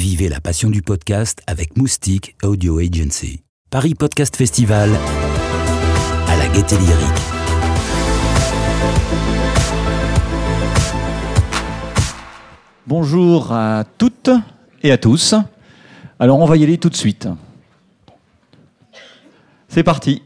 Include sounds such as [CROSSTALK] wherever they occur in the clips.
Vivez la passion du podcast avec Moustique Audio Agency. Paris Podcast Festival à la gaieté lyrique. Bonjour à toutes et à tous. Alors on va y aller tout de suite. C'est parti.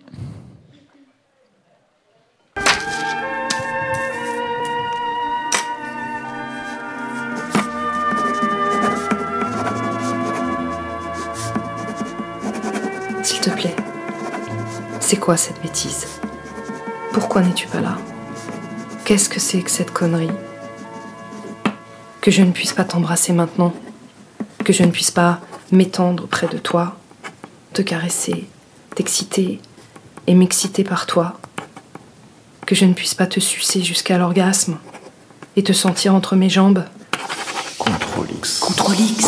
Quoi cette bêtise? Pourquoi n'es-tu pas là? Qu'est-ce que c'est que cette connerie? Que je ne puisse pas t'embrasser maintenant? Que je ne puisse pas m'étendre près de toi, te caresser, t'exciter? Et m'exciter par toi? Que je ne puisse pas te sucer jusqu'à l'orgasme? Et te sentir entre mes jambes? Controlix. Controlix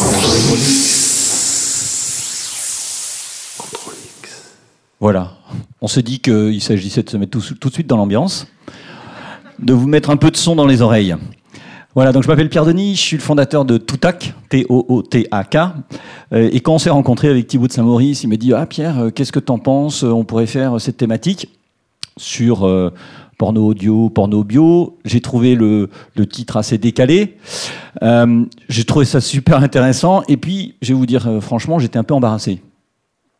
Voilà. On se dit qu'il s'agissait de se mettre tout, de suite dans l'ambiance, de vous mettre un peu de son dans les oreilles. Voilà, donc je m'appelle Pierre Denis, je suis le fondateur de Toutac, T-O-O-T-A-K. Euh, Et quand on s'est rencontré avec Thibaut de Saint-Maurice, il m'a dit Ah Pierre, euh, qu'est-ce que t'en penses On pourrait faire cette thématique? Sur euh, porno audio, porno bio. J'ai trouvé le, titre assez décalé. Euh, j'ai trouvé ça super intéressant. Et puis, je vais vous dire euh, franchement, j'étais un peu embarrassé.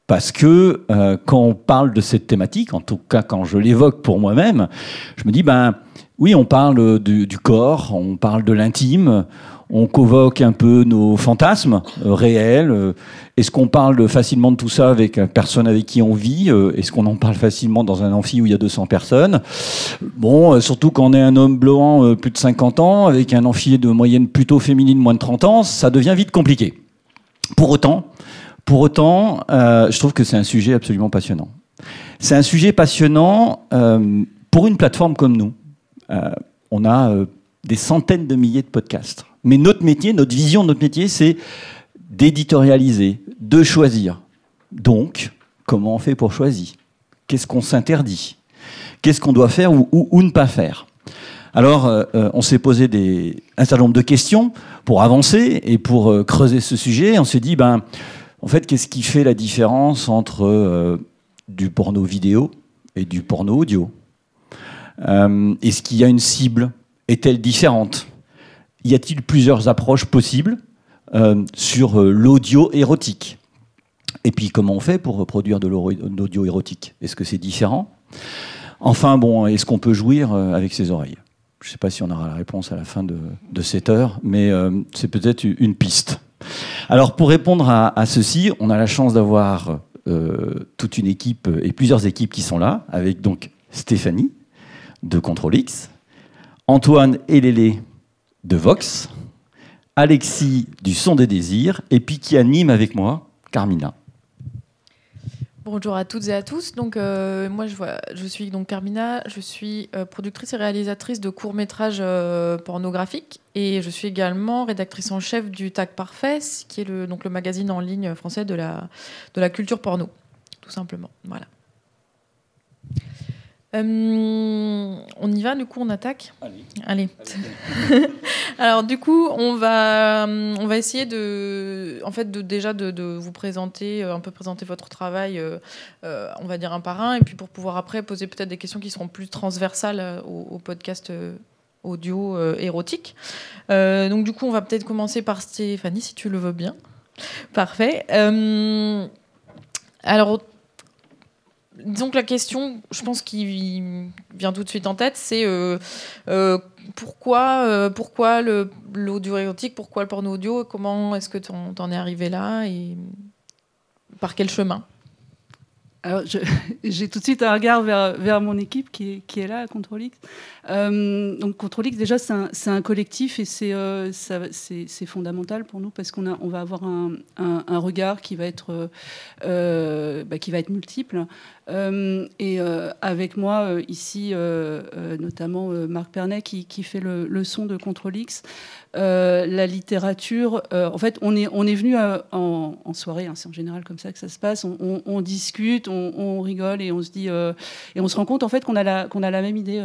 Parce que euh, quand on parle de cette thématique, en tout cas quand je l'évoque pour moi-même, je me dis, ben oui, on parle du, corps, on parle de l'intime, on convoque un peu nos fantasmes euh, réels. euh, Est-ce qu'on parle facilement de tout ça avec la personne avec qui on vit Est-ce qu'on en parle facilement dans un amphi où il y a 200 personnes? Bon, surtout quand on est un homme blanc plus de 50 ans, avec un amphi de moyenne plutôt féminine moins de 30 ans, ça devient vite compliqué. Pour autant, pour autant, euh, je trouve que c'est un sujet absolument passionnant. C'est un sujet passionnant euh, pour une plateforme comme nous. Euh, on a des centaines de milliers de podcasts. Mais notre métier, notre vision de notre métier, c'est d'éditorialiser, de choisir. Donc, comment on fait pour choisir? Qu'est-ce qu'on s'interdit? Qu'est-ce qu'on doit faire ou, ou- ne pas faire? Alors, on s'est posé un certain nombre de questions pour avancer et pour creuser ce sujet. On s'est dit, ben, en fait, qu'est-ce qui fait la différence entre euh, du porno vidéo et du porno audio? Euh, Est-ce qu'il y a une cible? Est-elle différente? Y a-t-il plusieurs approches possibles euh, sur l'audio érotique? Et puis, comment on fait pour produire de l'audio érotique? Est-ce que c'est différent? Enfin, bon, est-ce qu'on peut jouir avec ses oreilles? Je ne sais pas si on aura la réponse à la fin de, cette heure, mais c'est peut-être une piste. Alors pour répondre à, ceci, on a la chance d'avoir euh, toute une équipe et plusieurs équipes qui sont là, avec donc Stéphanie de Control Antoine et de Vox, Alexis du Son des Désirs, et puis qui anime avec moi Carmina. Bonjour à toutes et à tous. Donc, euh, moi, je, suis donc Carmina. Je suis euh, productrice et réalisatrice de courts métrages euh, pornographiques et je suis également rédactrice en chef du Tag Parfait, qui est le, donc le magazine en ligne français de la, de la culture porno, tout simplement. Voilà. Euh, on y va, du coup, on attaque Allez. [LAUGHS] Alors du coup, on va, on va essayer de, en fait, de, déjà de, de vous présenter, euh, un peu présenter votre travail, euh, euh, on va dire un par un, et puis pour pouvoir après poser peut-être des questions qui seront plus transversales euh, au, au podcast euh, audio euh, érotique. Euh, donc du coup, on va peut-être commencer par Stéphanie, si tu le veux bien. Parfait. Euh, alors, disons que la question, je pense qui vient tout de suite en tête, c'est euh, euh, pourquoi, euh, pourquoi le- l'audio érotique, pourquoi le porno audio, comment est-ce que t'en t'en es arrivé là et par quel chemin? [LAUGHS] J'ai tout de suite un regard vers, mon équipe qui est, là à Controlix. Euh, donc, déjà, c'est un, collectif et c'est euh, c'est fondamental pour nous parce qu'on on va avoir un, regard qui va être, euh, bah, qui va être multiple. Euh, et euh, avec moi, euh, ici, notamment Marc Pernet qui, fait le, son de Controlix. Euh, la littérature, en fait, on est, on est venu en, soirée, hein, c'est en général comme ça que ça se passe. On, discute, on, rigole et on se dit et on se rend compte en fait qu'on a la qu'on a la même idée,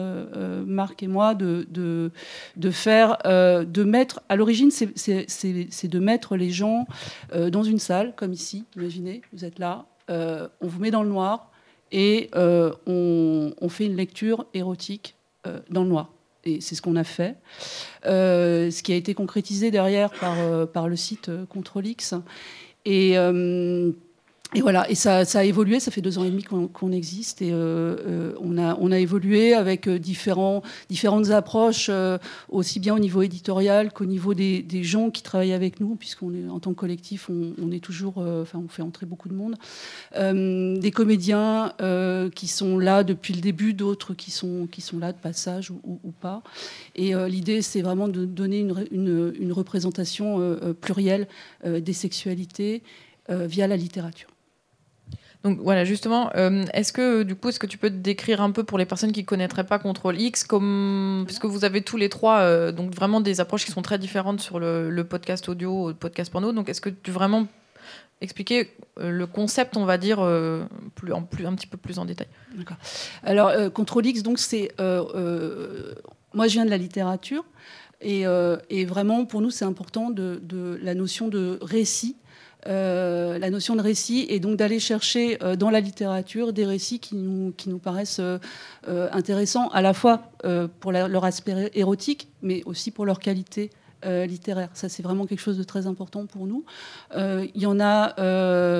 Marc et moi, de de, faire de mettre à l'origine c'est de mettre les gens dans une salle comme ici. Imaginez, vous êtes là, on vous met dans le noir et on, on, fait une lecture érotique dans le noir et c'est ce qu'on a fait. Euh, ce qui a été concrétisé derrière par, euh, le site euh, ControlX. Et et voilà, et ça, a évolué, ça fait deux ans et demi qu'on existe, et euh, euh, on, a, on a évolué avec euh, différents, différentes approches, aussi bien au niveau éditorial qu'au niveau des, gens qui travaillent avec nous, puisqu'on est en tant que collectif, on, est toujours, enfin, on fait entrer beaucoup de monde, des comédiens qui sont là depuis le début, d'autres qui sont, qui sont là de passage ou, pas. Et l'idée, c'est vraiment de donner une, une, une représentation plurielle des sexualités via la littérature. Donc voilà, justement, euh, est-ce que du coup, est-ce que tu peux te décrire un peu pour les personnes qui ne connaîtraient pas Contrôle X, comme puisque vous avez tous les trois euh, donc vraiment des approches qui sont très différentes sur le, podcast audio, le podcast porno. Donc est-ce que tu vraiment expliquer euh, le concept, on va dire, plus, en, plus, un petit peu plus en détail? Alors Contrôle X, donc c'est moi je viens de la littérature. Et, vraiment, pour nous, c'est important de, la notion de récit euh, la notion de récit et donc d'aller chercher euh, dans la littérature des récits qui nous, qui nous paraissent euh, intéressants à la fois pour leur aspect érotique mais aussi pour leur qualité littéraire. Ça, c'est vraiment quelque chose de très important pour nous. Il y en a,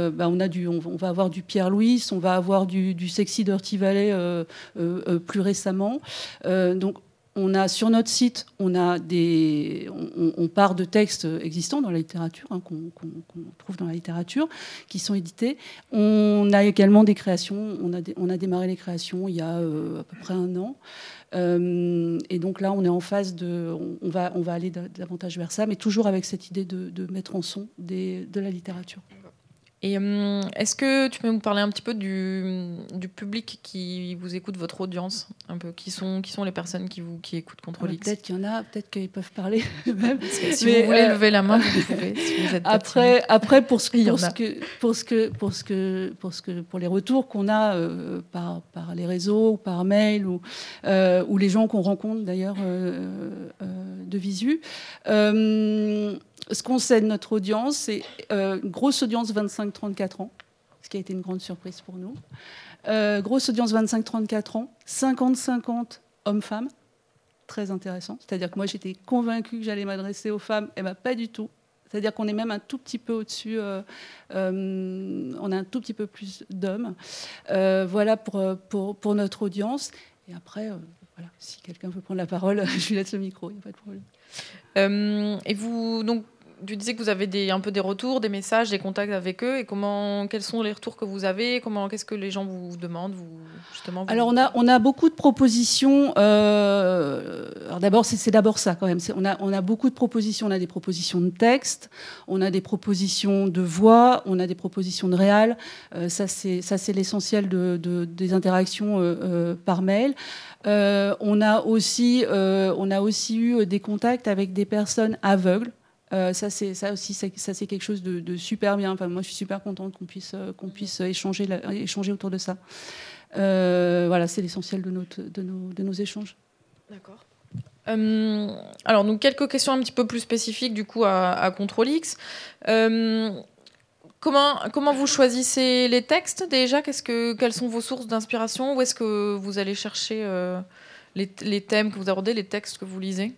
bah, on, a du, on, va avoir du Pierre Louis, on va avoir du, Sexy Dirty Valley plus récemment. donc, on a sur notre site, on a des, on, part de textes existants dans la littérature, hein, qu'on trouve dans la littérature, qui sont édités. On a également des créations. On a, démarré les créations il y a euh, à peu près un an. Euh, et donc là, on est en phase de, on, va, on va aller davantage vers ça, mais toujours avec cette idée de, mettre en son de la littérature. Et hum, est-ce que tu peux nous parler un petit peu du, du, public qui vous écoute, votre audience un peu? Qui sont, qui sont les personnes qui, vous, qui écoutent Contrôle ah, X? Peut-être qu'il y en a, peut-être qu'ils peuvent parler [LAUGHS] si vous voulez euh, lever la main, vous [LAUGHS] pouvez. après, après, pour ce, pour ce que, pour ce que, pour ce que, pour ce que, pour les retours qu'on a euh, par, par les réseaux ou par mail ou, euh, ou les gens qu'on rencontre d'ailleurs de visu ce qu'on sait de notre audience, c'est euh, grosse audience 25-34 ans, ce qui a été une grande surprise pour nous. Euh, grosse audience 25-34 ans, 50-50 hommes-femmes, très intéressant. C'est-à-dire que moi j'étais convaincue que j'allais m'adresser aux femmes, et bien pas du tout. C'est-à-dire qu'on est même un tout petit peu au-dessus, euh, on a un tout petit peu plus d'hommes. voilà pour, pour, pour, notre audience. Et après, voilà, si quelqu'un veut prendre la parole, [LAUGHS] je lui laisse le micro, il n'y a pas de problème. et vous, donc, tu disais que vous avez des, un peu des retours, des messages, des contacts avec eux. Et comment, quels sont les retours que vous avez Comment, qu'est-ce que les gens vous demandent vous, justement Alors on a, on a beaucoup de propositions. Euh, alors d'abord, c'est, d'abord ça quand même. on, a, on a beaucoup de propositions. On a des propositions de texte, on a des propositions de voix, on a des propositions de réal. Euh, ça c'est, ça c'est l'essentiel de, des interactions euh, par mail. on a aussi, on a aussi eu des contacts avec des personnes aveugles. Euh, ça, c'est ça aussi, ça, c'est quelque chose de, super bien. Enfin, moi, je suis super contente qu'on puisse euh, qu'on puisse échanger échanger autour de ça. Euh, voilà, c'est l'essentiel de, notre, de, nos, de nos échanges. D'accord. alors, donc quelques questions un petit peu plus spécifiques du coup à, à Control X. Comment, comment vous choisissez les textes déjà? Qu'est-ce que, Quelles sont vos sources d'inspiration? Où est-ce que vous allez chercher les, les, thèmes que vous abordez, les textes que vous lisez?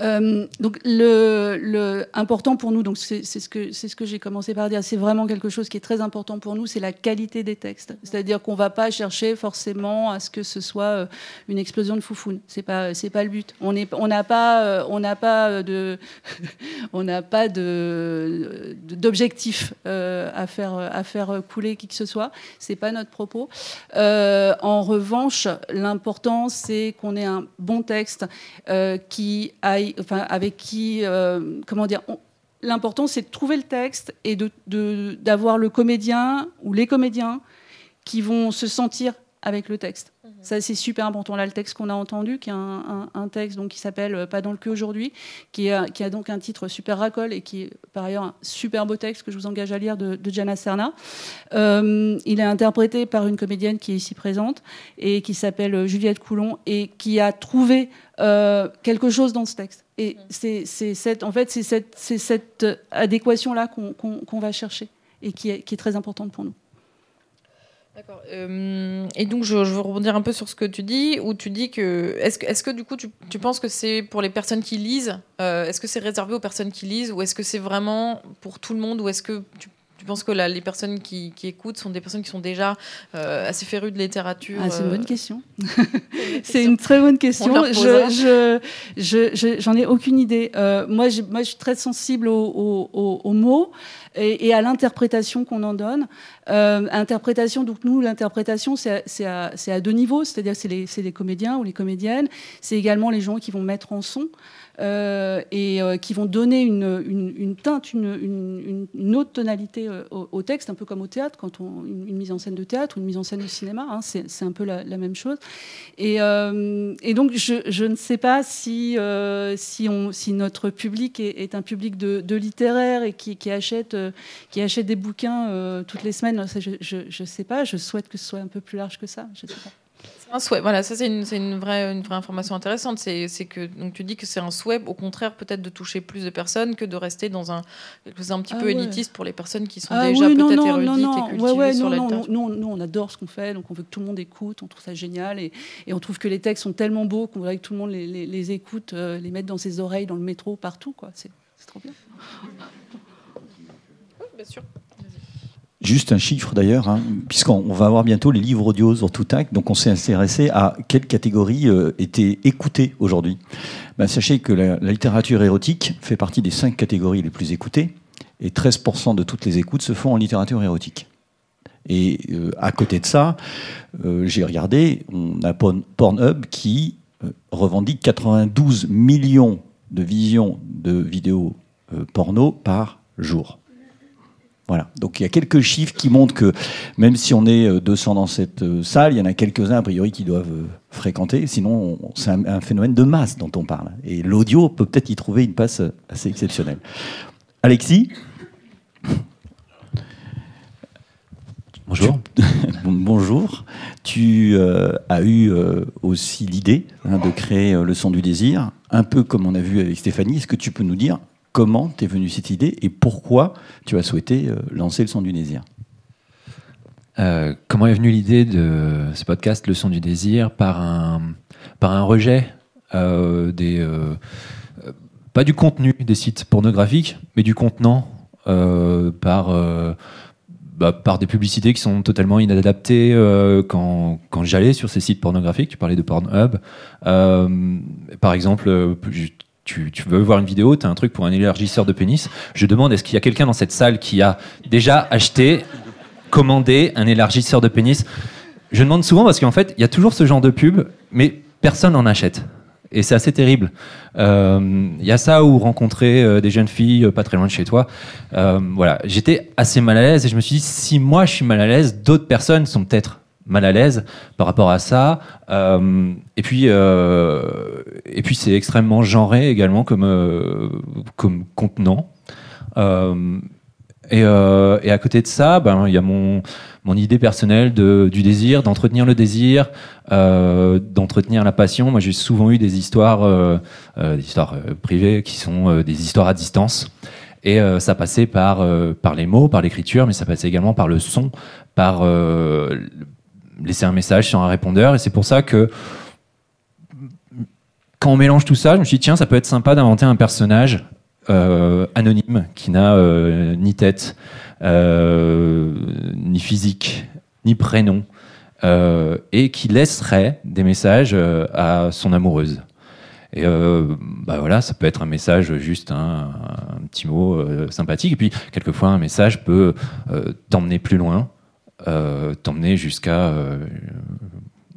Euh, donc le, important pour nous, donc c'est ce que j'ai commencé par dire, c'est vraiment quelque chose qui est très important pour nous, c'est la qualité des textes. C'est-à-dire qu'on va pas chercher forcément à ce que ce soit euh, une explosion de foufoune. C'est pas c'est pas le but. On n'a pas euh, on n'a pas de [LAUGHS] on n'a pas de d'objectif à faire à faire couler qui que ce soit. C'est pas notre propos. en revanche, l'important c'est qu'on ait un bon texte qui avec qui, euh, comment dire, l'important c'est de trouver le texte et d'avoir de, le comédien ou les comédiens qui vont se sentir avec le texte. Ça, c'est super important. Là, le texte qu'on a entendu, qui est un, texte donc, qui s'appelle euh, Pas dans le cul aujourd'hui, qui, qui, a donc un titre super racole et qui est par ailleurs un super beau texte que je vous engage à lire de, de Gianna Serna. Euh, il est interprété par une comédienne qui est ici présente et qui s'appelle euh, Juliette Coulon et qui a trouvé quelque chose dans ce texte. Et c'est cette, en fait, c'est cette, cette adéquation-là qu'on va chercher et qui est, qui est très importante pour nous. D'accord. Euh, et donc, je, veux rebondir un peu sur ce que tu dis, où tu dis que. Est-ce que, du coup, tu, tu penses que c'est pour les personnes qui lisent euh, Est-ce que c'est réservé aux personnes qui lisent Ou est-ce que c'est vraiment pour tout le monde Ou est-ce que tu, tu penses que les personnes qui, qui, écoutent sont des personnes qui sont déjà euh, assez férues de littérature ah, C'est une bonne [LAUGHS] question. c'est une très bonne question. Je, je, j'en ai aucune idée. moi, moi, je suis très sensible aux, aux, aux mots et, à l'interprétation qu'on en donne. Euh, interprétation, donc nous, l'interprétation, c'est à, à, deux niveaux, c'est-à-dire c'est les, les, comédiens ou les comédiennes, c'est également les gens qui vont mettre en son. Euh, et euh, qui vont donner une, une, teinte, une, une, autre tonalité euh, au, texte, un peu comme au théâtre, quand on une, mise en scène de théâtre ou une mise en scène de cinéma, hein, c'est un peu la, même chose. Et, et donc je, je, ne sais pas si, si, on, si notre public est, un public de, de, littéraire et qui, achète, qui achète des bouquins toutes les semaines. je ne sais pas. Je souhaite que ce soit un peu plus large que ça. Je sais pas un souhait. Voilà, ça c'est une, une, vraie, une vraie information intéressante. C'est que donc tu dis que c'est un souhait, au contraire, peut-être de toucher plus de personnes que de rester dans un un petit ah peu élitiste pour les personnes qui sont ah déjà peut-être érudites et cultivées ouais, sur non, la non, nous, on adore ce qu'on fait, donc on veut que tout le monde écoute, on trouve ça génial et, et on trouve que les textes sont tellement beaux qu'on voudrait que tout le monde les, les, les écoute, euh, les mette dans ses oreilles, dans le métro, partout. C'est trop bien. Oui, bien sûr. Juste un chiffre d'ailleurs, hein, puisqu'on va avoir bientôt les livres audio sur Toutac, donc on s'est intéressé à quelle catégorie euh, était aujourd'hui. Ben, sachez que la, littérature érotique fait partie des cinq catégories les plus écoutées, et 13% de toutes les écoutes se font en littérature érotique. Et euh, à côté de ça, euh, j'ai regardé, on a Pornhub qui revendique 92 millions de visions de vidéos porno par jour. Voilà. Donc il y a quelques chiffres qui montrent que même si on est 200 euh, dans cette euh, salle, il y en a quelques-uns a priori qui doivent euh, fréquenter. Sinon, c'est un, phénomène de masse dont on parle. Et l'audio peut peut-être y trouver une passe assez exceptionnelle. Alexis? Bonjour. [LAUGHS] Bonjour. Tu as eu aussi l'idée hein, de créer le son du désir, un peu comme on a vu avec Stéphanie. Est-ce que tu peux nous dire comment t'es venue cette idée et pourquoi tu as souhaité euh, lancer le son du désir? Euh, Comment est venue l'idée de ce podcast, Le son du désir, par un, par un rejet euh, des, pas du contenu des sites pornographiques, mais du contenant par, bah, par des publicités qui sont totalement inadaptées quand, quand j'allais sur ces sites pornographiques. Tu parlais de Pornhub. par exemple, tu, veux voir une vidéo, tu as un truc pour un élargisseur de pénis. Je demande, est-ce qu'il y a quelqu'un dans cette salle qui a déjà acheté, commandé un élargisseur de pénis? Je demande souvent parce qu'en fait, il y a toujours ce genre de pub, mais personne n'en achète. Et c'est assez terrible. Il euh, y a ça ou rencontrer euh, des jeunes filles euh, pas très loin de chez toi. voilà, j'étais assez mal à l'aise et je me suis dit si moi je suis mal à l'aise, d'autres personnes sont peut-être mal à l'aise par rapport à ça. Euh, et puis, euh, et puis c'est extrêmement genré également comme, euh, comme contenant. Et, et, à côté de ça, ben, il y a mon, mon idée personnelle de, du désir, d'entretenir le désir, d'entretenir la passion. Moi, j'ai souvent eu des histoires, des histoires privées qui sont des histoires à distance. Et ça passait par, par les mots, par l'écriture, mais ça passait également par le son, par laisser un message sur un répondeur. Et c'est pour ça que quand on mélange tout ça, je me suis dit, tiens, ça peut être sympa d'inventer un personnage euh, anonyme qui n'a euh, ni tête, euh, ni physique, ni prénom, et qui laisserait des messages à son amoureuse. Et bah voilà, ça peut être un message juste un, un petit mot sympathique, et puis quelquefois un message peut t'emmener plus loin. Euh, t'emmener jusqu'à euh,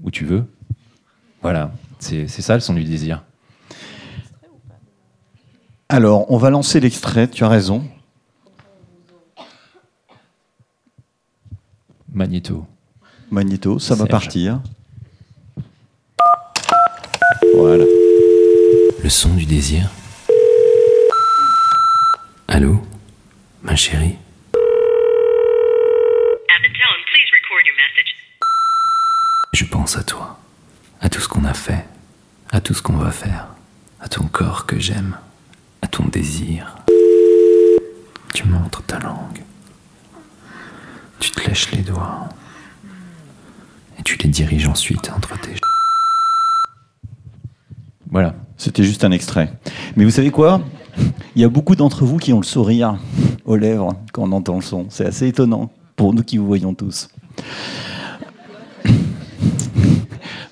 où tu veux. Voilà, c'est ça le son du désir. Alors, on va lancer l'extrait, tu as raison. Magnéto. Magnéto, ça va partir. Voilà. Le son du désir. Allô Ma chérie? À toi, à tout ce qu'on a fait, à tout ce qu'on va faire, à ton corps que j'aime, à ton désir. Tu montres ta langue. Tu te lèches les doigts. Et tu les diriges ensuite entre tes Voilà, c'était juste un extrait. Mais vous savez quoi? Il y a beaucoup d'entre vous qui ont le sourire aux lèvres quand on entend le son. C'est assez étonnant pour nous qui vous voyons tous.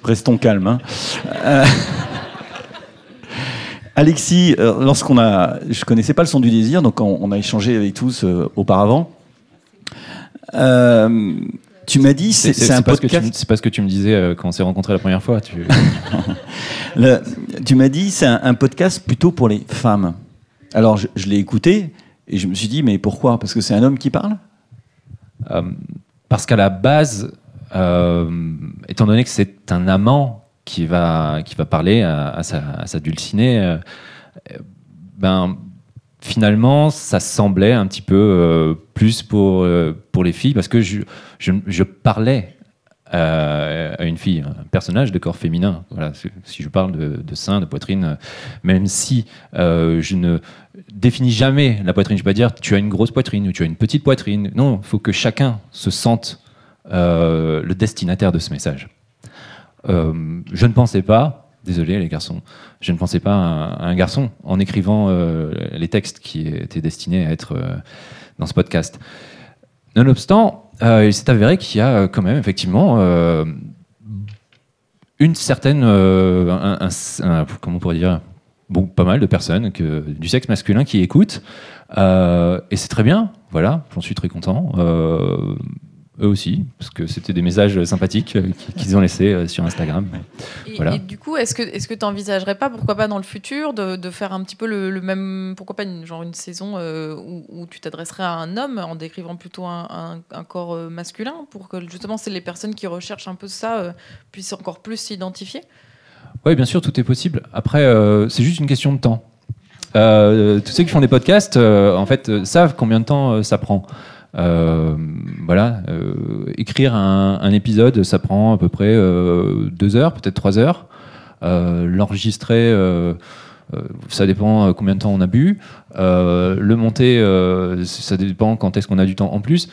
Restons calmes. hein. Euh, [LAUGHS] Alexis, euh, lorsqu'on a, je connaissais pas le son du désir, donc on, on a échangé avec tous euh, auparavant. Euh, tu m'as dit, c'est un podcast. c'est pas ce que tu me disais euh, quand on s'est rencontrés la première fois. Tu... [LAUGHS] Le- tu m'as dit c'est un, un podcast plutôt pour les femmes. Alors je, je l'ai écouté et je me suis dit mais pourquoi? Parce que c'est un homme qui parle? Euh, parce qu'à la base, étant donné que c'est un amant qui va, qui va parler à, sa, dulcinée, euh, euh, ben, finalement, ça semblait un petit peu euh, plus pour, euh, pour les filles, parce que je, je, parlais euh, à une fille, un personnage de corps féminin. Voilà, si- je parle de, de sein, de poitrine, euh, même si euh, je ne définis jamais la poitrine, je ne vais pas dire tu as une grosse poitrine ou tu as une petite poitrine. Non, il faut que chacun se sente euh, le destinataire de ce message. Euh, je ne pensais pas, désolé les garçons, je ne pensais pas à un, garçon en écrivant euh, les textes qui étaient destinés à être dans ce podcast. Nonobstant, il s'est avéré qu'il y a quand même effectivement une certaine, comment on pourrait dire, bon, pas mal de personnes que, du sexe masculin qui écoutent, et c'est très bien. Voilà, j'en suis très content. Eux aussi, parce que c'était des messages sympathiques euh, qu'ils ont laissés euh, sur Instagram. Et, Voilà. et du coup, est-ce que est-ce que tu envisagerais pas, pourquoi pas dans le futur, de, de faire un petit peu le, le même, pourquoi pas une, genre une saison euh, où, où tu t'adresserais à un homme en décrivant plutôt un, un- un corps masculin, pour que justement c'est les personnes qui recherchent un peu ça euh, puissent encore plus s'identifier? Oui, bien sûr, tout est possible. Après, euh, c'est juste une question de temps. Euh, tous ceux qui font des podcasts, euh, en fait, euh, savent combien de temps euh, ça prend. Euh, voilà, euh, écrire un, épisode, ça prend à peu près euh, deux heures, peut-être trois heures. L'enregistrer, ça dépend combien de temps on a bu. Le monter, ça dépend quand est-ce qu'on a du temps en plus.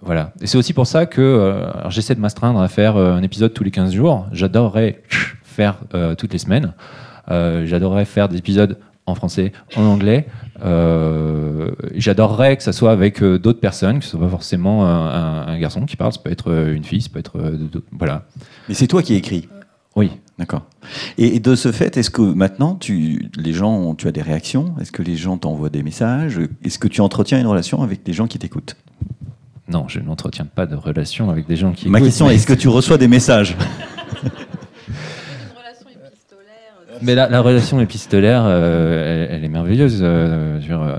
Voilà. Et c'est aussi pour ça que j'essaie de m'astreindre à faire un épisode tous les 15 jours. J'adorerais faire toutes les semaines. J'adorerais faire des épisodes en français, en anglais. Euh, J'adorerais que ça soit avec euh, d'autres personnes, que ce soit pas forcément un, un- un garçon qui parle. Ça peut être euh, une fille, ça peut être voilà. Mais c'est toi qui écris. Oui. D'accord. Et, et de ce fait, est-ce que maintenant, tu, les gens, tu as des réactions? Est-ce que les gens t'envoient des messages? Est-ce que tu entretiens une relation avec les gens qui t'écoutent? Non, je n'entretiens pas de relation avec des gens qui. Ma écoutent, question est, est-ce que tu reçois des messages? [LAUGHS] Mais la, la relation épistolaire, euh, elle, est merveilleuse. Euh, euh,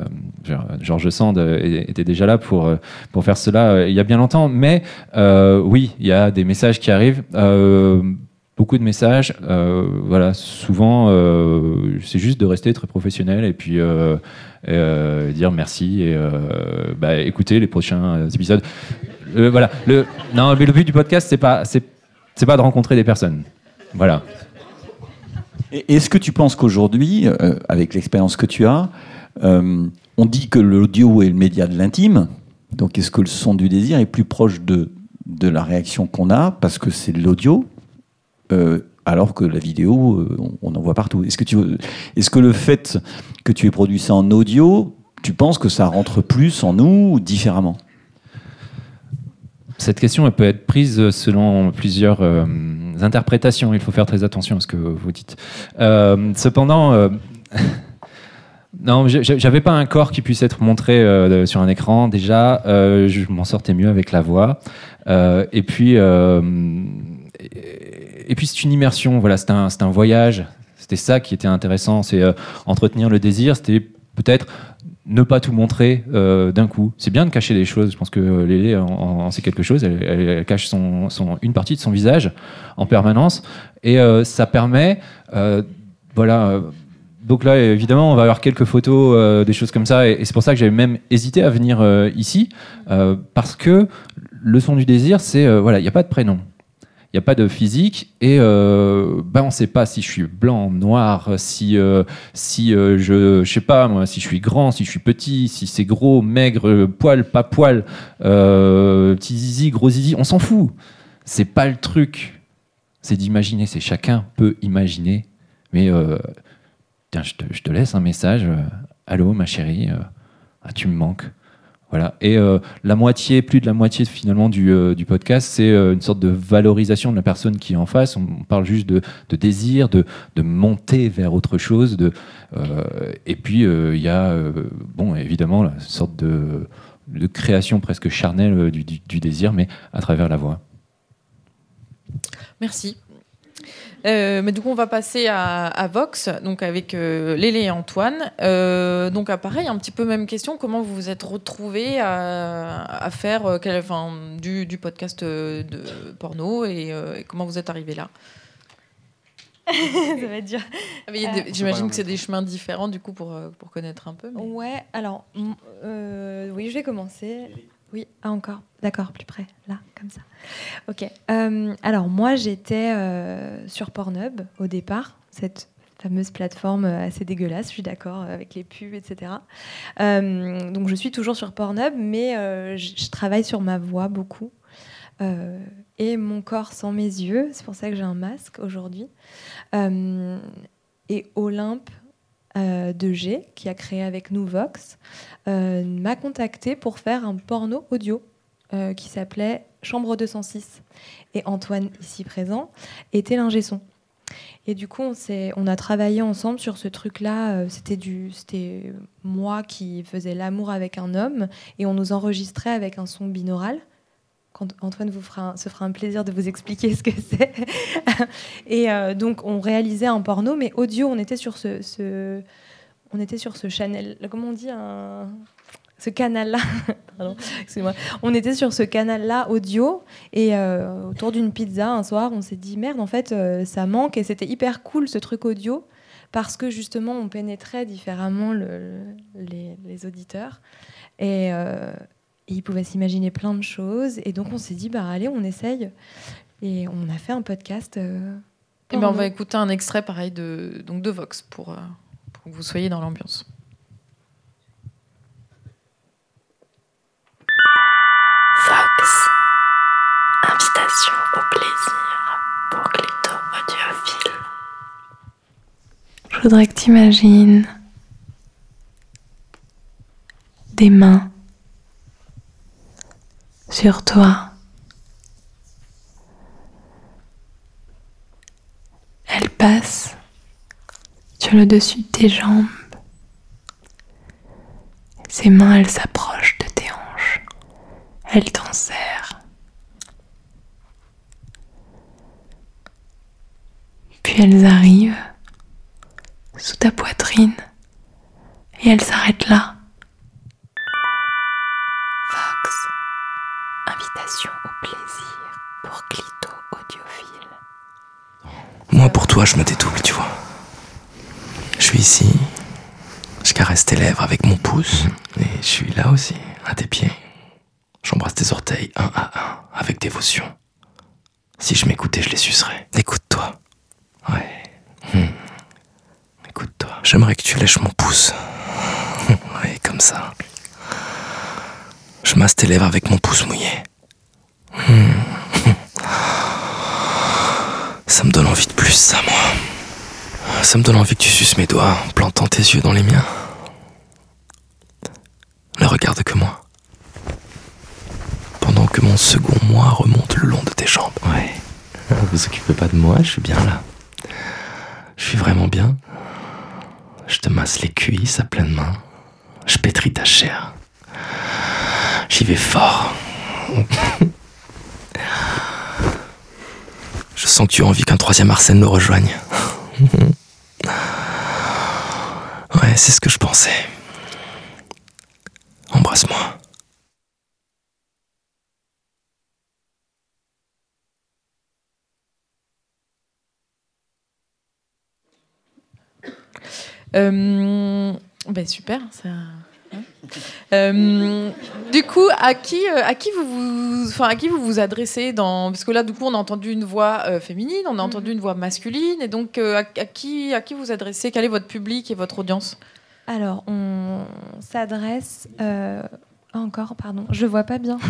Georges Sand euh, était déjà là pour, pour faire cela il y a bien longtemps. Mais oui, il y a des messages qui arrivent. beaucoup de messages. voilà, souvent, c'est juste de rester très professionnel et puis dire merci et bah, écouter les prochains épisodes. Voilà. Le, non, mais le but du podcast, c'est pas, c'est pas de rencontrer des personnes. Voilà. Est-ce que tu penses qu'aujourd'hui, euh, avec l'expérience que tu as, euh, on dit que l'audio est le média de l'intime, donc est-ce que le son du désir est plus proche de, la réaction qu'on a parce que c'est de l'audio, euh, alors que la vidéo, on, en voit partout? Est-ce que, est-ce que le fait que tu aies produit ça en audio, tu penses que ça rentre plus en nous ou différemment? Cette question peut être prise selon plusieurs euh, interprétations. Il faut faire très attention à ce que vous dites. Euh, cependant, euh, [LAUGHS] non, j'avais pas un corps qui puisse être montré euh, sur un écran. Déjà, euh, je m'en sortais mieux avec la voix. Euh, et puis, euh, et, puis c'est une immersion. Voilà, c'est un, un voyage. C'était ça qui était intéressant. C'est euh, entretenir le désir. C'était peut-être ne pas tout montrer euh, d'un coup. C'est bien de cacher des choses. Je pense que euh, Lélé en, sait quelque chose. Elle, cache une partie de son visage en permanence. Et euh, ça permet, voilà. donc là, évidemment, on va avoir quelques photos, des choses comme ça. Et, et c'est pour ça que j'avais même hésité à venir ici. parce que le son du désir, c'est, voilà, il n'y a pas de prénom. Il n'y a pas de physique et euh, ben on ne sait pas si je suis blanc, noir, si euh, si euh, je sais pas moi, si je suis grand, si je suis petit, si c'est gros, maigre, poil, pas poil, petit zizi, gros zizi, on s'en fout. C'est pas le truc. C'est d'imaginer. C'est chacun peut imaginer. Mais tiens, je te, laisse un message. Allô, ma chérie. ah, tu me manques. Voilà. Et euh, la moitié, plus de la moitié finalement du, euh, podcast, c'est euh, une sorte de valorisation de la personne qui est en face. On, parle juste de, désir, de, de monter vers autre chose. De, et puis il y a, bon, évidemment, la sorte de, de création presque charnelle du désir, mais à travers la voix. Merci. Euh, mais du coup, on va passer à, à Vox, donc avec euh, Lélé et Antoine. Euh, donc, ah, pareil, un petit peu même question. Comment vous vous êtes retrouvés à, à faire euh, quel- enfin, du, du podcast de porno et, euh, et comment vous êtes arrivés là? [LAUGHS] Ça va être dur. Ah, J'imagine que c'est des chemins différents du coup pour, pour connaître un peu. mais- Ouais, alors, euh, oui, je vais commencer. Oui, ah, encore. D'accord, plus près, là, comme ça. Ok. Euh, alors, moi, j'étais euh, sur Pornhub au départ, cette fameuse plateforme euh, assez dégueulasse, je suis d'accord, avec les pubs, etc. Donc, je suis toujours sur Pornhub, mais je travaille sur ma voix beaucoup. Et mon corps sans mes yeux, c'est pour ça que j'ai un masque aujourd'hui. Et Olympe euh, de G, qui a créé avec nous Vox, euh, m'a contacté pour faire un porno audio euh, qui s'appelait Chambre 206. Et Antoine, ici présent, était l'ingé son. Et du coup, on, on a travaillé ensemble sur ce truc-là. C'était du, c'était moi qui faisais l'amour avec un homme et on nous enregistrait avec un son binaural. Quand Antoine vous fera se fera un plaisir de vous expliquer [LAUGHS] ce que c'est. et euh, donc, on réalisait un porno, mais audio, on était sur ce, on était sur ce channel, comment on dit, ce canal-là. [LAUGHS] Excusez-moi. On était sur ce canal-là audio et euh, autour d'une pizza un soir, on s'est dit merde, en fait, euh, ça manque et c'était hyper cool ce truc audio parce que justement, on pénétrait différemment le- les, les auditeurs et, et ils pouvaient s'imaginer plein de choses et donc on s'est dit bah allez, on essaye et on a fait un podcast. euh, Eh ben, on va écouter un extrait pareil de, donc de Vox pour, euh, pour que vous soyez dans l'ambiance. Vox. Invitation au plaisir pour Clito audiophile. Je voudrais que tu imagines des mains sur toi. Elles passent sur le dessus de tes jambes. Ces mains, elles s'approchent de tes hanches. Elles t'en serrent. Puis elles arrivent sous ta poitrine et elle s'arrête là. Invitation au plaisir pour Clito audiophile. Moi, pour toi, je me dédouble, tu vois. Je suis ici, je caresse tes lèvres avec mon pouce, et je suis là aussi, à tes pieds. J'embrasse tes orteils un à un, avec dévotion. Si je m'écoutais, je les sucerais. Écoute-toi. Ouais. Hmm. Écoute-toi. J'aimerais que tu lèches mon pouce. [LAUGHS] Ouais, comme ça. Je masse tes lèvres avec mon pouce mouillé. Hmm. Ça me donne envie de plus, ça, moi. Ça me donne envie que tu suces mes doigts en plantant tes yeux dans les miens. Ne regarde que moi. Pendant que mon second moi remonte le long de tes jambes. Ouais. Vous occupez pas de moi, je suis bien là. Je suis vraiment bien. Je te masse les cuisses à pleine main. Je pétris ta chair. J'y vais fort. Je sens que tu as envie qu'un troisième Arsène nous rejoigne. Ouais, c'est ce que je pensais. Embrasse-moi. Euh, ben super, ça, euh, du coup, à qui, euh, à qui vous vous, enfin, à qui vous vous adressez dans, parce que là, du coup, on a entendu une voix euh, féminine, on a entendu une voix masculine, et donc euh, à, à qui, à qui vous adressez? Quel est votre public et votre audience? Alors, on s'adresse. encore, pardon, je vois pas bien. [LAUGHS]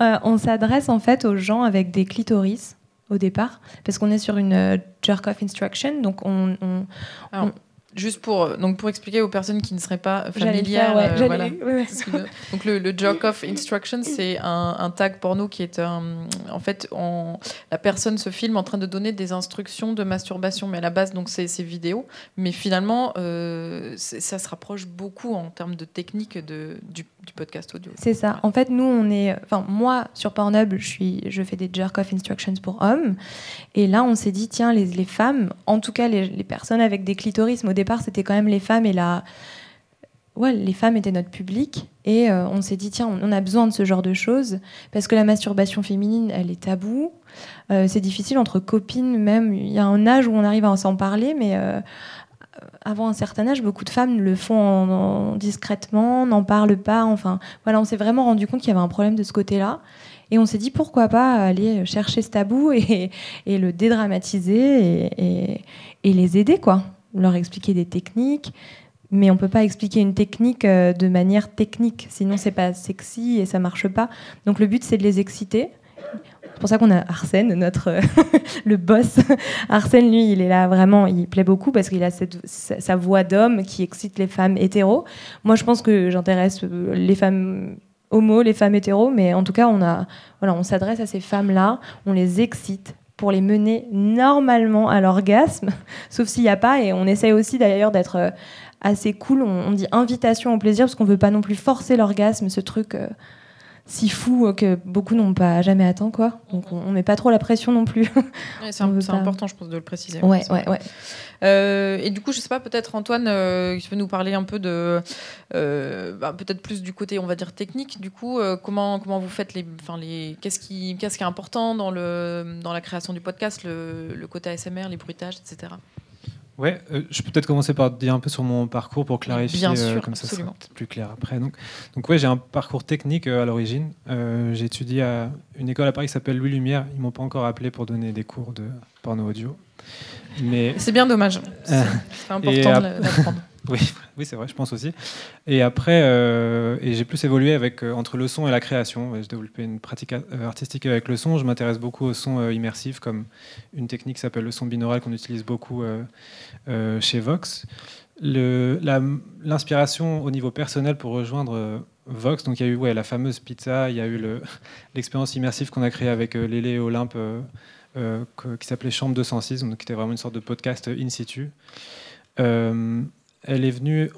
On s'adresse en fait aux gens avec des clitoris au départ, parce qu'on est sur une jerk-off instruction, donc on. on- Alors, on- Juste pour, euh, donc pour expliquer aux personnes qui ne seraient pas familières, faire, ouais, euh, voilà. ouais, ouais. Donc le, le jerk off instruction, c'est un, un tag porno qui est un, en fait, on- la personne se filme en train de donner des instructions de masturbation, mais à la base donc c'est vidéo, mais finalement euh, ça se rapproche beaucoup en termes de technique de, du, du podcast audio. C'est ça. En fait, nous, on est. Enfin, moi, sur Pornhub, je, suis, je fais des jerk-off instructions pour hommes. Et là, on s'est dit, tiens, les, les femmes, en tout cas, les, les personnes avec des clitoris, mais au départ, c'était quand même les femmes et la. Ouais, les femmes étaient notre public. Et euh, on s'est dit, tiens, on, on a besoin de ce genre de choses. Parce que la masturbation féminine, elle est taboue. Euh, c'est difficile entre copines, même. Il y a un âge où on arrive à s'en parler, mais. euh, avant un certain âge, beaucoup de femmes le font en- en- discrètement, n'en parlent pas. Enfin, voilà, on s'est vraiment rendu compte qu'il y avait un problème de ce côté-là. Et on s'est dit pourquoi pas aller chercher ce tabou [LAUGHS] et, le dédramatiser et, les aider, quoi. Leur expliquer des techniques. Mais on peut pas expliquer une technique euh, de manière technique, sinon c'est pas sexy et ça marche pas. Donc le but c'est de les exciter. C'est pour ça qu'on a Arsène, notre [LAUGHS] le boss. [LAUGHS] Arsène, lui, il est là vraiment, il plaît beaucoup parce qu'il a cette, sa, voix d'homme qui excite les femmes hétéros. Moi, je pense que j'intéresse euh, les femmes homo, les femmes hétéros, mais en tout cas, on voilà, on s'adresse à ces femmes-là, on les excite pour les mener normalement à l'orgasme, [LAUGHS] sauf s'il n'y a pas, et on essaye aussi d'ailleurs d'être euh, assez cool. On, dit invitation au plaisir parce qu'on veut pas non plus forcer l'orgasme, ce truc. euh, si fou euh, que beaucoup n'ont pas jamais atteint quoi. Donc on, on met pas trop la pression non plus. [LAUGHS] Ouais, c'est important, je pense, de le préciser. Ouais, ouais, ouais. Euh, et du coup, je sais pas, peut-être Antoine, euh, tu peux nous parler un peu de, euh, bah, peut-être plus du côté, on va dire technique. Du coup, comment comment vous faites les, enfin les, qu'est-ce qui qu'est-ce qui est important dans le dans la création du podcast, le, le côté ASMR, les bruitages, etc. Ouais, euh, je peux peut-être commencer par dire un peu sur mon parcours pour clarifier, Bien euh, comme ça, sera absolument. plus clair après. Donc, donc ouais, j'ai un parcours technique euh, à l'origine. J'ai étudié à une école à Paris qui s'appelle Louis Lumière. Ils m'ont pas encore appelé pour donner des cours de porno audio, mais C'est bien dommage. C'est [LAUGHS] important d'apprendre. Oui, [LAUGHS] oui, c'est vrai, je pense aussi. Et après, euh, et j'ai plus évolué avec euh, entre le son et la création. J'ai développé une pratique euh, artistique avec le son. Je m'intéresse beaucoup au son immersif, comme une technique qui s'appelle le son binaural qu'on utilise beaucoup chez Vox. L'inspiration au niveau personnel pour rejoindre Vox, donc il y a eu la fameuse pizza, il y a eu le- [LAUGHS] l'expérience immersive qu'on a créée avec Lélé et Olympe, qui s'appelait Chambre 206, donc qui était vraiment une sorte de podcast in situ. Elle est venue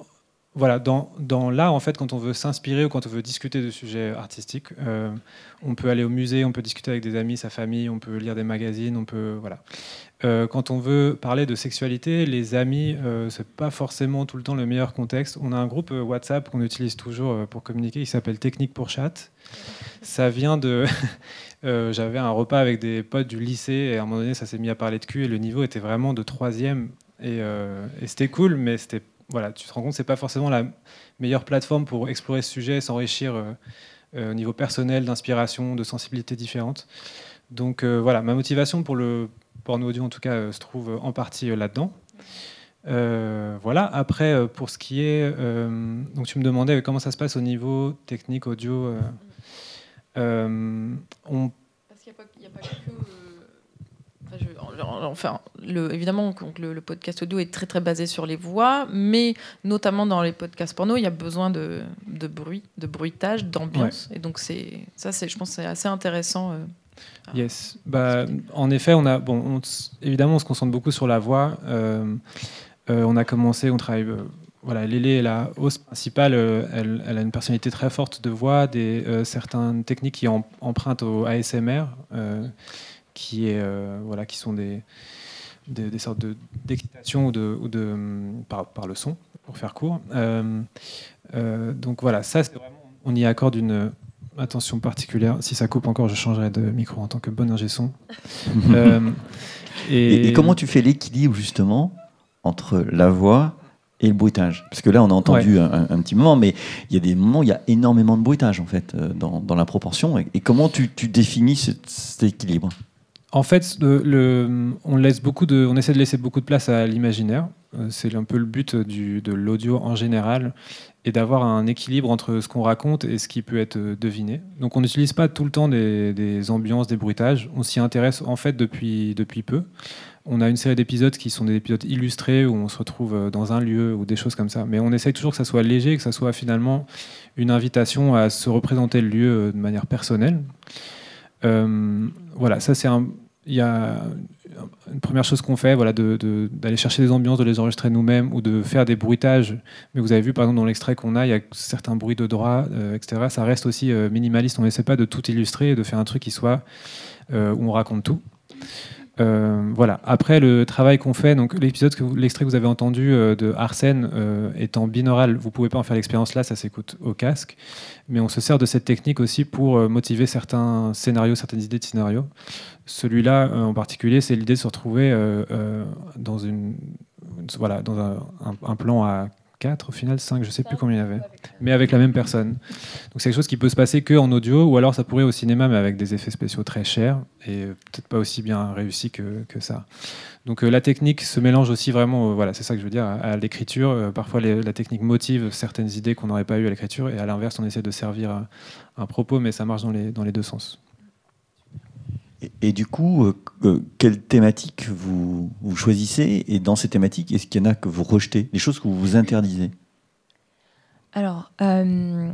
voilà, dans, dans là, en fait, quand on veut s'inspirer ou quand on veut discuter de sujets artistiques, euh, on peut aller au musée, on peut discuter avec des amis, sa famille, on peut lire des magazines, on peut voilà. Euh, quand on veut parler de sexualité, les amis, euh, c'est pas forcément tout le temps le meilleur contexte. On a un groupe euh, WhatsApp qu'on utilise toujours pour communiquer, qui s'appelle Technique pour chat. Ça vient de. [LAUGHS] J'avais un repas avec des potes du lycée et à un moment donné, ça s'est mis à parler de cul et le niveau était vraiment de troisième et, euh, et c'était cool, mais c'était voilà, tu te rends compte, c'est pas forcément la meilleure plateforme pour explorer ce sujet, s'enrichir euh, euh, au niveau personnel, d'inspiration, de sensibilité différentes. Donc voilà, ma motivation pour le porno audio, en tout cas, se trouve en partie là-dedans. Voilà. Après, pour ce qui est, donc tu me demandais comment ça se passe au niveau technique audio. Parce qu'il n'y a, pas. Enfin, je- enfin, le- évidemment, le, le podcast audio est très très basé sur les voix, mais notamment dans les podcasts porno, il y a besoin de, de bruit, de bruitage, d'ambiance. Et donc, c'est ça, c'est, je pense, c'est assez intéressant. euh, Yes. Bah, en effet, on a, bon, on évidemment, on se concentre beaucoup sur la voix. Euh, euh, on a commencé, on travaille. euh, voilà, Lélé est la hausse principale. elle, elle a une personnalité très forte de voix, des certaines techniques qui em- empruntent au ASMR, qui est euh, voilà, qui sont des des, des sortes de d'excitation ou de, ou de hum, par, par le son, pour faire court. Euh, euh, donc voilà, ça, vraiment, on y accorde une attention particulière. Si ça coupe encore, je changerai de micro en tant que bon ingé son. [LAUGHS] Euh, Et, et comment tu fais l'équilibre justement entre la voix et le bruitage? Parce que là, on a entendu un, un petit moment, mais il y a des moments où il y a énormément de bruitage, en fait, dans, dans la proportion. Et, et comment tu, tu définis ce- cet équilibre? En fait, on, essaie de laisser beaucoup de place à l'imaginaire. Euh, C'est un peu le but de l'audio en général, et d'avoir un équilibre entre ce qu'on raconte et ce qui peut être euh, deviné. Donc on n'utilise pas tout le temps des, ambiances, des bruitages. On s'y intéresse en fait depuis, peu. On a une série d'épisodes qui sont des épisodes illustrés où on se retrouve euh, dans un lieu ou des choses comme ça. Mais on essaye toujours que ça soit léger, que ça soit finalement une invitation à se représenter le lieu de manière personnelle. Voilà, ça c'est un. Il y a une première chose qu'on fait, voilà, d'aller chercher des ambiances, de les enregistrer nous-mêmes ou de faire des bruitages. Mais vous avez vu, par exemple, dans l'extrait qu'on a, il y a certains bruits de droit, etc. Ça reste aussi euh, minimaliste. On n'essaie pas de tout illustrer et de faire un truc qui soit euh, où on raconte tout. Euh, voilà. Après le travail qu'on fait, donc l'épisode, que l'extrait que vous avez entendu euh, de Arsène euh, étant binaural, vous pouvez pas en faire l'expérience là, ça s'écoute au casque, mais on se sert de cette technique aussi pour euh, motiver certains scénarios, certaines idées de scénarios. Celui-là en particulier, c'est l'idée de se retrouver dans une, voilà, dans un plan à 4 au final, 5, je sais plus combien il y avait, mais avec la même personne. Donc c'est quelque chose qui peut se passer que en audio, ou alors ça pourrait au cinéma, mais avec des effets spéciaux très chers et euh, peut-être pas aussi bien réussis que, que ça. Donc euh, la technique se mélange aussi vraiment, euh, voilà, c'est ça que je veux dire, à, à l'écriture. Euh, parfois les- la technique motive certaines idées qu'on n'aurait pas eues à l'écriture, et à l'inverse, on essaie de servir un, un propos, mais ça marche dans les, dans les deux sens. Et, du coup, euh, euh, quelles thématiques vous, choisissez Et dans ces thématiques, est-ce qu'il y en a que vous rejetez Les choses que vous vous interdisez Alors, euh,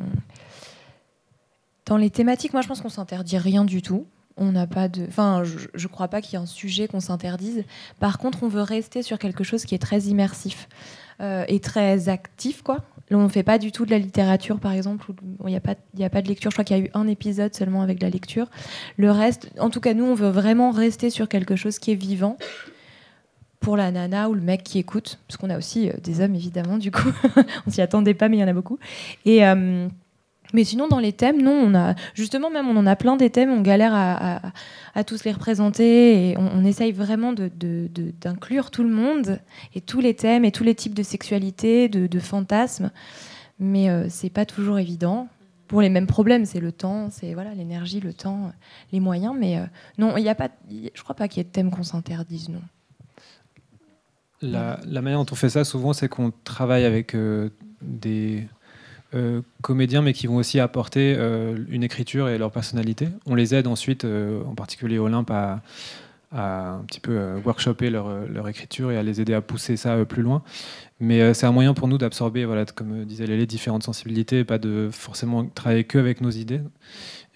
dans les thématiques, moi je pense qu'on s'interdit rien du tout. On n'a pas de. Enfin, je, je crois pas qu'il y ait un sujet qu'on s'interdise. Par contre, on veut rester sur quelque chose qui est très immersif et très actif, quoi. On ne fait pas du tout de la littérature, par exemple. Il n'y a, pas- de lecture. Je crois qu'il y a eu un épisode seulement avec la lecture. Le reste, en tout cas, nous, on veut vraiment rester sur quelque chose qui est vivant pour la nana ou le mec qui écoute, parce qu'on a aussi euh, des hommes évidemment, du coup, [LAUGHS] on s'y attendait pas, mais il y en a beaucoup. Et euh, mais sinon, dans les thèmes, non, on a justement même on en a plein des thèmes, on galère à, tous les représenter et on, essaye vraiment d'inclure tout le monde et tous les thèmes et tous les types de sexualité, de, fantasmes, mais euh, c'est pas toujours évident. Pour les mêmes problèmes, c'est le temps, c'est voilà l'énergie, le temps, les moyens, mais euh, non, il y a pas, je crois pas qu'il y ait de thèmes qu'on s'interdise, non. La, la manière dont on fait ça, souvent, c'est qu'on travaille avec euh, des euh, comédiens, mais qui vont aussi apporter euh, une écriture et leur personnalité. On les aide ensuite, euh, en particulier Olympe, à, un petit peu workshopper leur, écriture et à les aider à pousser ça plus loin. Mais c'est un moyen pour nous d'absorber, voilà, comme disait Lélé, différentes sensibilités, et pas de forcément travailler que avec nos idées.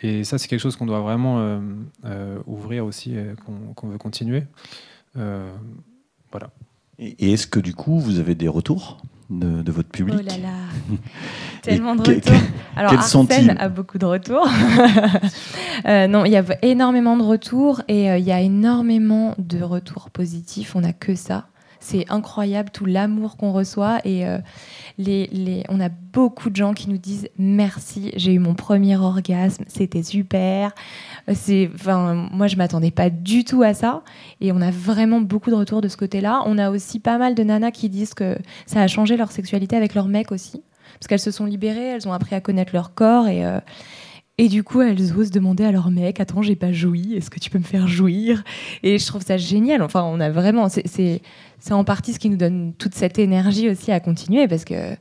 Et ça, c'est quelque chose qu'on doit vraiment ouvrir aussi, qu'on veut continuer. Voilà. Et est-ce que du coup, vous avez des retours? De, de votre public Oh là là, [LAUGHS] tellement de retours. Alors Arsène a beaucoup de retours. [LAUGHS] Euh, non, il y a énormément de retours et euh, il y a énormément de retours positifs. On n'a que ça. C'est incroyable tout l'amour qu'on reçoit et euh, les, les- on a beaucoup de gens qui nous disent merci, j'ai eu mon premier orgasme, c'était super. Euh, enfin, moi je m'attendais pas du tout à ça et on a vraiment beaucoup de retours de ce côté-là. On a aussi pas mal de nanas qui disent que ça a changé leur sexualité avec leur mec aussi parce qu'elles se sont libérées, elles ont appris à connaître leur corps et euh, et du coup, elles osent demander à leur mec Attends, j'ai pas joui, est-ce que tu peux me faire jouir? Et je trouve ça génial. Enfin, on a vraiment. C'est en partie ce qui nous donne toute cette énergie aussi à continuer parce que.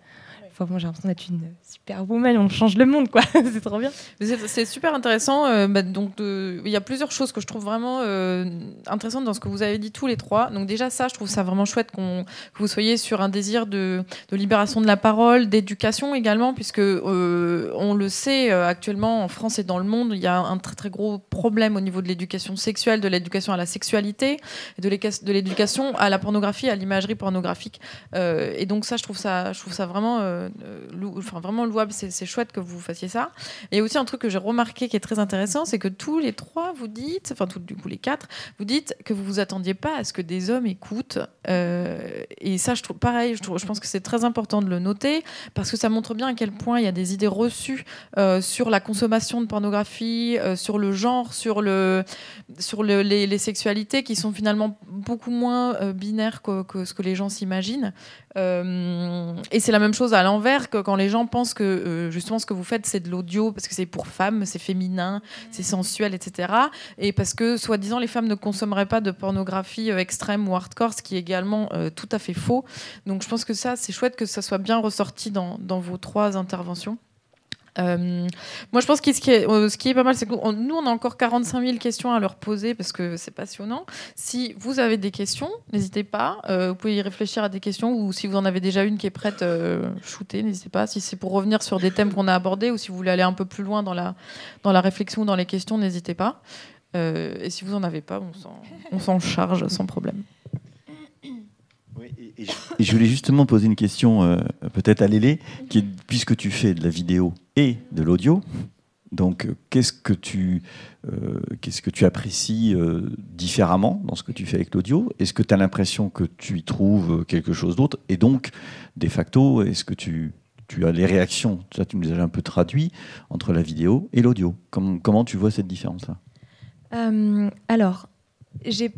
Enfin, j'ai l'impression d'être une superwoman, on change le monde, quoi. [LAUGHS] c'est trop bien. C'est super intéressant. euh, bah, donc, il y a plusieurs choses que je trouve vraiment euh, intéressantes dans ce que vous avez dit tous les trois. Donc, déjà, ça, je trouve ça vraiment chouette qu'on- que vous soyez sur un désir de, libération de la parole, d'éducation également, puisque euh, on le sait actuellement en France et dans le monde, il y a un très très gros problème au niveau de l'éducation sexuelle, de l'éducation à la sexualité, de l'éducation à la pornographie, à l'imagerie pornographique. Et donc, ça, je trouve ça, je trouve ça vraiment enfin, vraiment louable, c'est chouette que vous fassiez ça. Et aussi un truc que j'ai remarqué qui est très intéressant, c'est que tous les trois, vous dites, enfin tous, du coup les quatre, vous dites que vous vous attendiez pas à ce que des hommes écoutent. Euh, et ça, je trouve pareil, je, pense que c'est très important de le noter, parce que ça montre bien à quel point il y a des idées reçues euh, sur la consommation de pornographie, euh, sur le genre, sur, le, sur le- les, sexualités qui sont finalement beaucoup moins binaires que, que ce que les gens s'imaginent. Et c'est la même chose à l'envers que quand les gens pensent que euh, justement ce que vous faites c'est de l'audio parce que c'est pour femmes, c'est féminin, c'est sensuel, etc. Et parce que soi-disant les femmes ne consommeraient pas de pornographie euh, extrême ou hardcore, ce qui est également euh, tout à fait faux. Donc je pense que ça c'est chouette que ça soit bien ressorti dans, dans vos trois interventions. Euh, moi, je pense que ce qui est, euh, ce qui est pas mal, c'est que nous, on- a encore 45 000 questions à leur poser parce que c'est passionnant. Si vous avez des questions, n'hésitez pas. Euh, vous pouvez y réfléchir à des questions ou si vous en avez déjà une qui est prête, euh, shootez, n'hésitez pas. Si c'est pour revenir sur des thèmes qu'on a abordés ou si vous voulez aller un peu plus loin dans la, dans la réflexion ou dans les questions, n'hésitez pas. Et si vous en avez pas, on s'en- charge sans problème. Je voulais justement poser une question peut-être à Lélé, puisque tu fais de la vidéo de l'audio, donc euh, qu'est-ce que tu euh, qu'est-ce que tu apprécies euh, différemment dans ce que tu fais avec l'audio? Est-ce que tu as l'impression que tu y trouves quelque chose d'autre? Et donc, de facto, est-ce que tu, tu as les réactions? Ça, tu nous as un peu traduit entre la vidéo et l'audio. Comment, comment tu vois cette différence-là alors, j'ai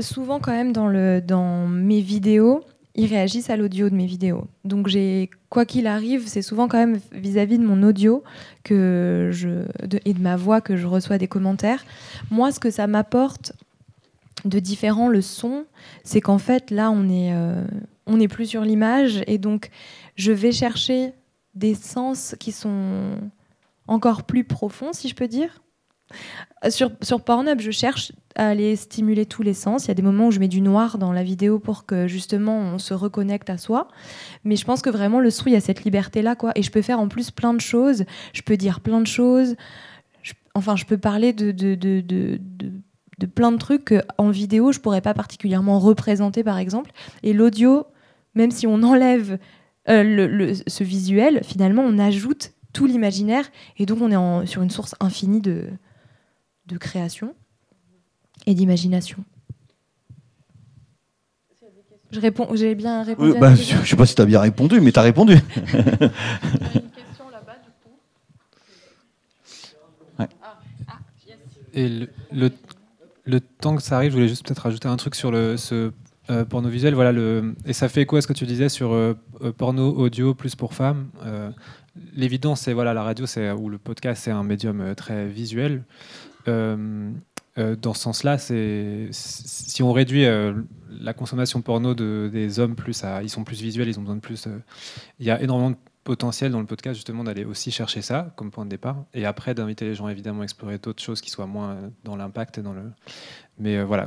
souvent quand même dans, le, dans mes vidéos, ils réagissent à l'audio de mes vidéos. Donc j'ai, quoi qu'il arrive, c'est souvent quand même vis-à-vis de mon audio et de ma voix que je reçois des commentaires. Moi, ce que ça m'apporte de différent le son, c'est qu'en fait là, on est, euh, on n'est plus sur l'image et donc je vais chercher des sens qui sont encore plus profonds, si je peux dire. Euh, Sur, sur Pornhub, je cherche à aller stimuler tous les sens. Il y a des moments où je mets du noir dans la vidéo pour que justement on se reconnecte à soi. Mais je pense que vraiment le son, il y a cette liberté-là. quoi. Et je peux faire en plus plein de choses. Je peux dire plein de choses. Enfin, je peux parler de, de, de, de, plein de trucs qu'en vidéo, je pourrais pas particulièrement représenter, par exemple. Et l'audio, même si on enlève euh, le- le- ce visuel, finalement, on ajoute tout l'imaginaire. Et donc, on est en- sur une source infinie de, de création et d'imagination. Je réponds, j'ai bien répondu. Oui, bah, je ne sais pas si tu as bien répondu, mais tu as répondu. [LAUGHS] Et le, le, le temps que ça arrive, je voulais juste peut-être rajouter un truc sur le, ce euh, porno visuel. Voilà, le, et ça fait écho à ce que tu disais sur euh, euh, porno audio plus pour femmes. Euh, L'évidence, c'est voilà, la radio c'est, ou le podcast, c'est un médium très visuel. Euh, euh, dans ce sens-là, si on réduit euh, la consommation porno de, des hommes plus à, ils sont plus visuels, ils ont besoin de plus. il y a énormément de potentiel dans le podcast justement d'aller aussi chercher ça comme point de départ et après d'inviter les gens évidemment à explorer d'autres choses qui soient moins dans l'impact et dans le mais voilà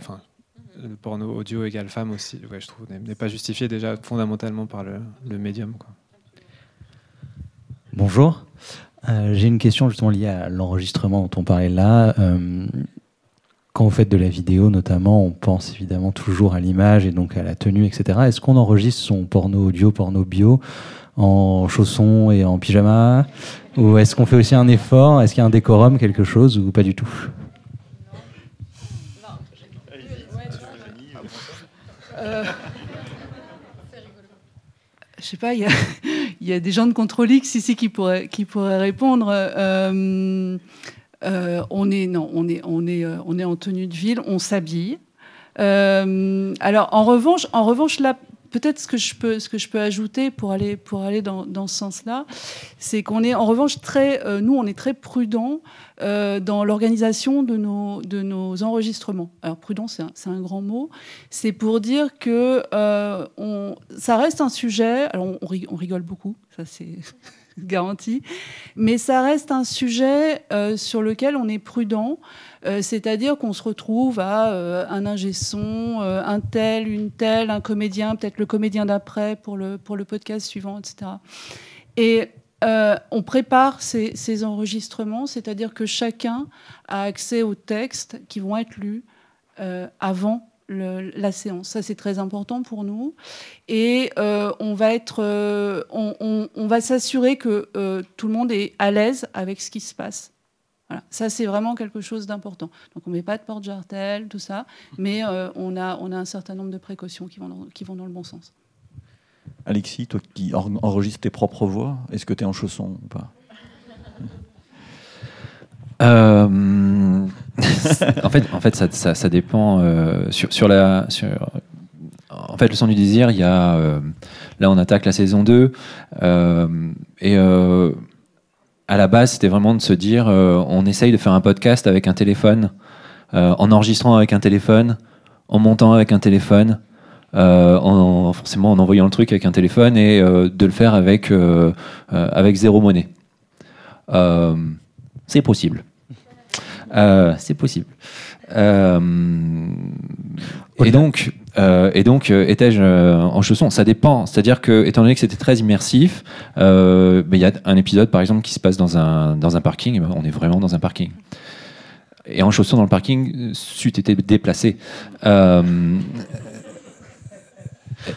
le porno audio égale femme aussi je trouve n'est- pas justifié déjà fondamentalement par le, médium. Bonjour. Euh, J'ai une question justement liée à l'enregistrement dont on parlait là. Euh, quand vous faites de la vidéo notamment, on pense évidemment toujours à l'image et donc à la tenue, etc. Est-ce qu'on enregistre son porno audio, porno bio en chaussons et en pyjama? Ou est-ce qu'on fait aussi un effort? Est-ce qu'il y a un décorum, quelque chose, ou pas du tout? Euh, je sais pas, il y a des gens de Contrôle X ici qui pourraient, qui pourraient répondre. Euh, euh, on est non, on est, on est, euh, on est en tenue de ville, on s'habille. Alors en revanche, en revanche là, peut-être ce que je peux, ce que je peux ajouter pour aller, pour aller dans, dans ce sens-là, c'est qu'on est en revanche très, euh, nous on est très prudent euh, dans l'organisation de nos, de nos enregistrements. Alors prudent, c'est un, un grand mot. C'est pour dire que euh, on, ça reste un sujet. Alors on, on rigole beaucoup, ça c'est [LAUGHS] garanti, mais ça reste un sujet euh, sur lequel on est prudent. Euh, C'est-à-dire qu'on se retrouve à euh, un ingé son, un tel, une telle, un comédien, peut-être le comédien d'après pour le, pour le podcast suivant, etc. Et on prépare ces, ces enregistrements, c'est-à-dire que chacun a accès aux textes qui vont être lus avant la séance. Ça, c'est très important pour nous. Et euh, on va être, euh, on, va s'assurer que euh, tout le monde est à l'aise avec ce qui se passe. Voilà. Ça, c'est vraiment quelque chose d'important. Donc, on ne met pas de porte-jartel, tout ça, mais on, a, un certain nombre de précautions qui vont dans, qui vont dans le bon sens. Alexis, toi qui en- enregistres tes propres voix, est-ce que tu es en chaussons ou pas? Euh, en fait, en fait ça, dépend euh, sur, sur la. Sur, en fait, le son du désir, il y a. euh, là, on attaque la saison 2. euh, et à la base, c'était vraiment de se dire on essaye de faire un podcast avec un téléphone, en enregistrant avec un téléphone, en montant avec un téléphone. en, forcément en envoyant le truc avec un téléphone et de le faire avec, avec zéro monnaie. C'est possible. Euh, c'est possible. Euh, et donc, euh, et donc euh, étais-je euh, en chaussons? Ça dépend. C'est-à-dire que, étant donné que c'était très immersif, euh, ben, il y a un épisode, par exemple, qui se passe dans un, dans un parking. ben, on est vraiment dans un parking. Et en chaussons dans le parking, euh, c'eût été déplacé. Euh,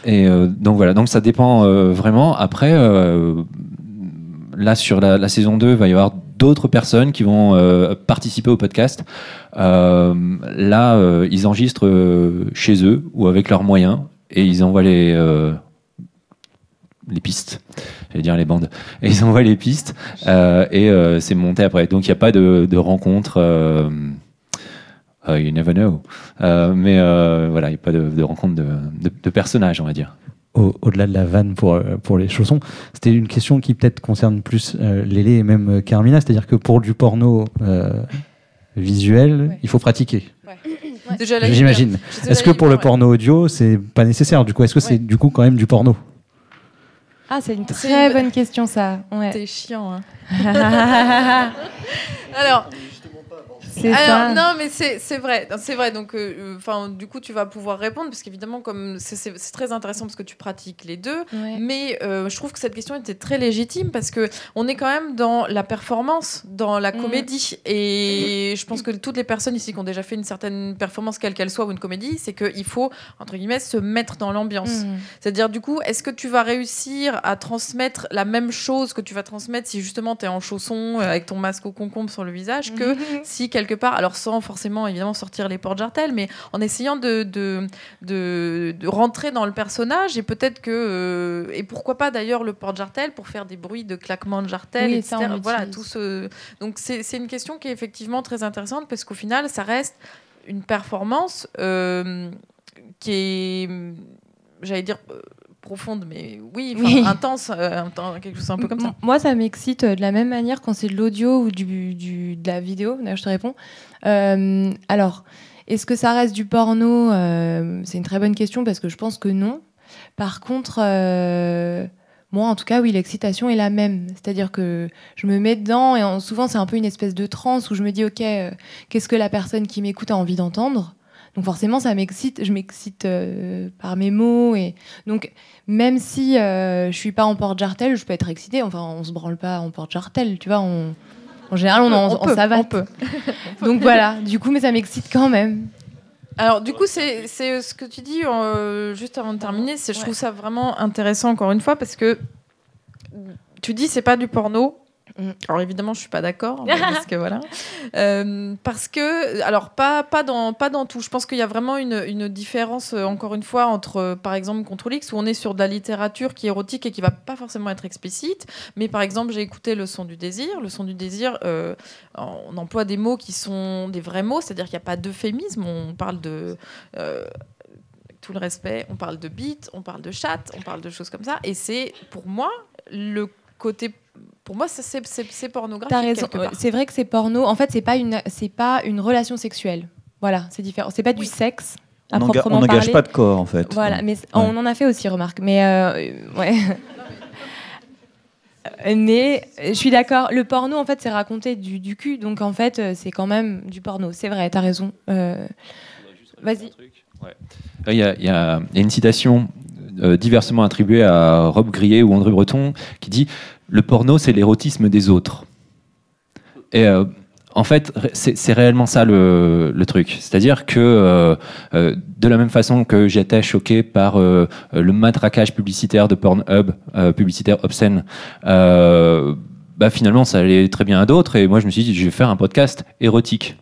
et euh, donc voilà, donc ça dépend euh, vraiment. Après, euh, là sur la, la saison 2, il va y avoir d'autres personnes qui vont euh, participer au podcast. Euh, là, euh, ils enregistrent chez eux ou avec leurs moyens et ils envoient les, pistes. J'allais dire les bandes. Et [LAUGHS] ils envoient les pistes et c'est monté après. Donc il n'y a pas de, de rencontre. you never know. Mais voilà, il n'y a pas de, de rencontre de- de personnages, on va dire. Au- Au-delà de la vanne pour, euh, pour les chaussons, c'était une question qui peut-être concerne plus euh, Lélé et même euh, Carmina, c'est-à-dire que pour du porno euh, visuel, il faut pratiquer. Déjà, la J'imagine. Est-ce que pour le ouais. porno audio, c'est pas nécessaire? Du coup, est-ce que c'est du coup quand même du porno? Ah, c'est une très bonne question, ça. Ouais. T'es chiant. Hein. [LAUGHS] [LAUGHS] Alors. C'est ça. non, mais c'est c'est vrai, c'est vrai. Donc, euh, enfin, du coup, tu vas pouvoir répondre parce qu'évidemment, comme c'est- très intéressant parce que tu pratiques les deux. Ouais. Mais euh, je trouve que cette question était très légitime parce que on est quand même dans la performance, dans la Mhm. comédie. Et je pense que toutes les personnes ici qui ont déjà fait une certaine performance, quelle qu'elle soit, ou une comédie, c'est qu'il faut entre guillemets se mettre dans l'ambiance. Mhm. C'est-à-dire, du coup, est-ce que tu vas réussir à transmettre la même chose que tu vas transmettre si justement tu es en chaussons euh, avec ton masque au concombre sur le visage que si quelque part, alors sans forcément évidemment sortir les portes jartelles, mais en essayant de, de, de, de rentrer dans le personnage et peut-être que. euh, et pourquoi pas d'ailleurs le porte jartel pour faire des bruits de claquements de jartelles, Oui, etc. voilà, tout ce. Donc c'est c'est une question qui est effectivement très intéressante parce qu'au final, ça reste une performance euh, qui est. J'allais dire. Profonde mais oui, intense euh, quelque chose un peu comme ça Moi, ça m'excite euh, de la même manière quand c'est de l'audio ou du, du- de la vidéo. D'ailleurs, je te réponds. Euh, alors, est-ce que ça reste du porno? Euh, C'est une très bonne question parce que je pense que non. Par contre, moi, en tout cas, oui, l'excitation est la même. C'est-à-dire que je me mets dedans et en- souvent, c'est un peu une espèce de transe où je me dis, OK, qu'est-ce que la personne qui m'écoute a envie d'entendre? Donc forcément, ça m'excite. Je m'excite euh, par mes mots et donc même si euh, je suis pas en porte-jartel, je peux être excitée. Enfin, on se branle pas en porte-jartel, tu vois. On... En général, on, en, On en peut, savate. [LAUGHS] on peut. Donc voilà. Du coup, mais ça m'excite quand même. Alors du coup, c'est c'est ce que tu dis euh, juste avant de terminer. c'est Je trouve ça vraiment intéressant encore une fois parce que tu dis c'est pas du porno. Alors évidemment, je suis pas d'accord [LAUGHS] parce que voilà, Euh, parce que alors pas pas dans pas dans tout. Je pense qu'il y a vraiment une, une différence euh, encore une fois entre euh, par exemple Control X où on est sur de la littérature qui est érotique et qui va pas forcément être explicite. Mais par exemple, j'ai écouté le son du désir. Le son du désir, euh, on emploie des mots qui sont des vrais mots, c'est-à-dire qu'il n'y a pas d'euphémisme. On parle de euh, tout le respect, on parle de beat, on parle de chat, on parle de choses comme ça. Et c'est pour moi le côté. Pour moi, c'est, c'est, c'est pornographique. T'as raison. quelque part. C'est vrai que c'est porno. En fait, c'est pas une, c'est pas une relation sexuelle. Voilà, c'est différent. C'est pas du sexe. À On proprement n'engage parler. pas de corps, en fait. Voilà, Ouais. mais on en a fait aussi, remarque. Mais euh, ouais. [LAUGHS] Mais euh, je suis d'accord. Le porno, en fait, c'est raconter du, du cul. Donc, en fait, euh, c'est quand même du porno. C'est vrai, t'as raison. Euh, Vas-y. Il y, a, il y a- il y a une citation euh, diversement attribuée à Rob Grillet ou André Breton qui dit Le porno, c'est l'érotisme des autres. Et euh, en fait, c'est réellement ça le, truc. C'est-à-dire que euh, euh, de la même façon que j'étais choqué par le matraquage publicitaire de Pornhub, publicitaire obscène, bah finalement ça allait très bien à d'autres et moi je me suis dit je vais faire un podcast érotique.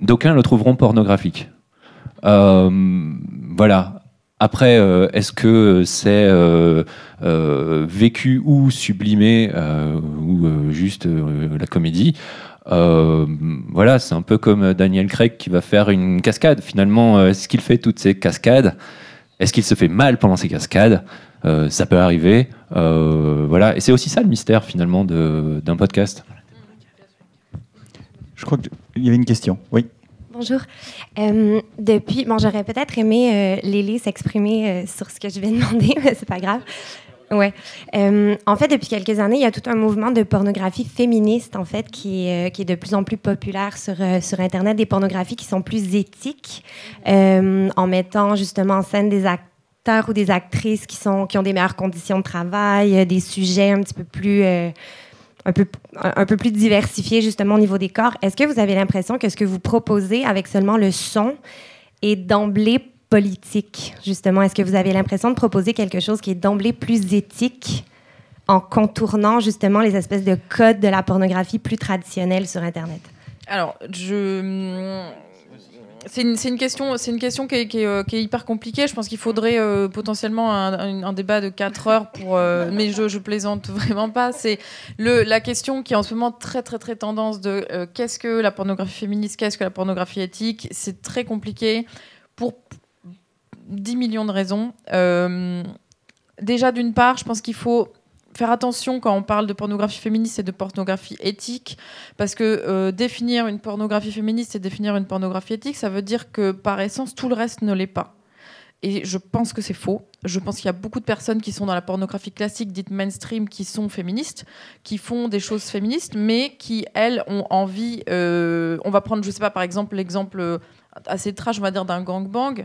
D'aucuns le trouveront pornographique. Voilà. Après, euh, est-ce que c'est euh, euh, vécu ou sublimé ou juste la comédie Voilà, c'est un peu comme Daniel Craig qui va faire une cascade. Finalement, est-ce qu'il fait toutes ces cascades? Est-ce qu'il se fait mal pendant ces cascades? Ça peut arriver. Voilà, et c'est aussi ça le mystère finalement d'un podcast. Je crois qu'il y avait une question. Oui. Bonjour. Euh, depuis, bon, j'aurais peut-être aimé euh, s'exprimer euh, sur ce que je vais [LAUGHS] demander, mais c'est pas grave. Ouais. Euh, en fait, depuis quelques années, il y a tout un mouvement de pornographie féministe, en fait, qui est, de plus en plus populaire sur, sur Internet. Des pornographies qui sont plus éthiques, en mettant justement en scène des acteurs ou des actrices qui, sont, qui ont des meilleures conditions de travail, des sujets un petit peu plus... un peu, un peu plus diversifié justement au niveau des corps. Est-ce que vous avez l'impression que ce que vous proposez avec seulement le son est d'emblée politique, justement? Est-ce que vous avez l'impression de proposer quelque chose qui est d'emblée plus éthique en contournant justement les espèces de codes de la pornographie plus traditionnelle sur Internet? Alors, je. C'est une, une question, c'est une question qui est, qui est, euh, qui est hyper compliquée. Je pense qu'il faudrait euh, potentiellement un, un- un débat de 4 heures pour. euh, [LAUGHS] mais je, je plaisante vraiment pas. C'est le, la question qui est en ce moment très très très tendance de euh, qu'est-ce que la pornographie féministe, qu'est-ce que la pornographie éthique? C'est très compliqué pour 10 millions de raisons. Euh, déjà, d'une part, je pense qu'il faut faire attention quand on parle de pornographie féministe et de pornographie éthique, parce que euh, définir une pornographie féministe et définir une pornographie éthique, ça veut dire que par essence, tout le reste ne l'est pas. Et je pense que c'est faux. Je pense qu'il y a beaucoup de personnes qui sont dans la pornographie classique, dite mainstream, qui sont féministes, qui font des choses féministes, mais qui, elles, ont envie. euh, on va prendre, je sais pas, par exemple, l'exemple euh, assez trash, on va dire, d'un gangbang.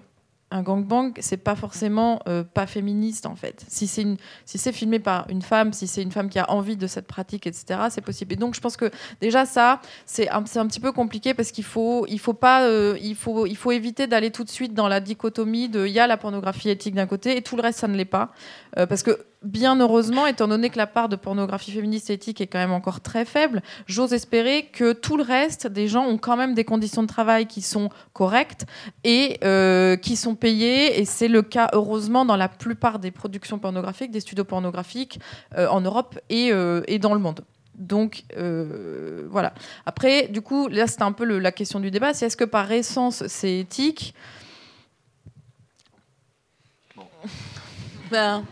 Un gangbang, c'est pas forcément euh, pas féministe en fait. Si c'est si filmé par une femme, si c'est une femme qui a envie de cette pratique, etc., c'est possible. Et donc je pense que déjà ça, c'est un, un petit peu compliqué parce qu'il faut, il faut pas, euh, il faut, il faut éviter d'aller tout de suite dans la dichotomie de il y a la pornographie éthique d'un côté et tout le reste ça ne l'est pas, Euh, parce que bien heureusement, étant donné que la part de pornographie féministe et éthique est quand même encore très faible, j'ose espérer que tout le reste des gens ont quand même des conditions de travail qui sont correctes et euh, qui sont payées. Et c'est le cas, heureusement, dans la plupart des productions pornographiques, des studios pornographiques euh, en Europe et, euh, et dans le monde. Donc euh, voilà. Après, du coup, là, c'était un peu le- la question du débat. C'est est-ce que par essence, c'est éthique? Ben,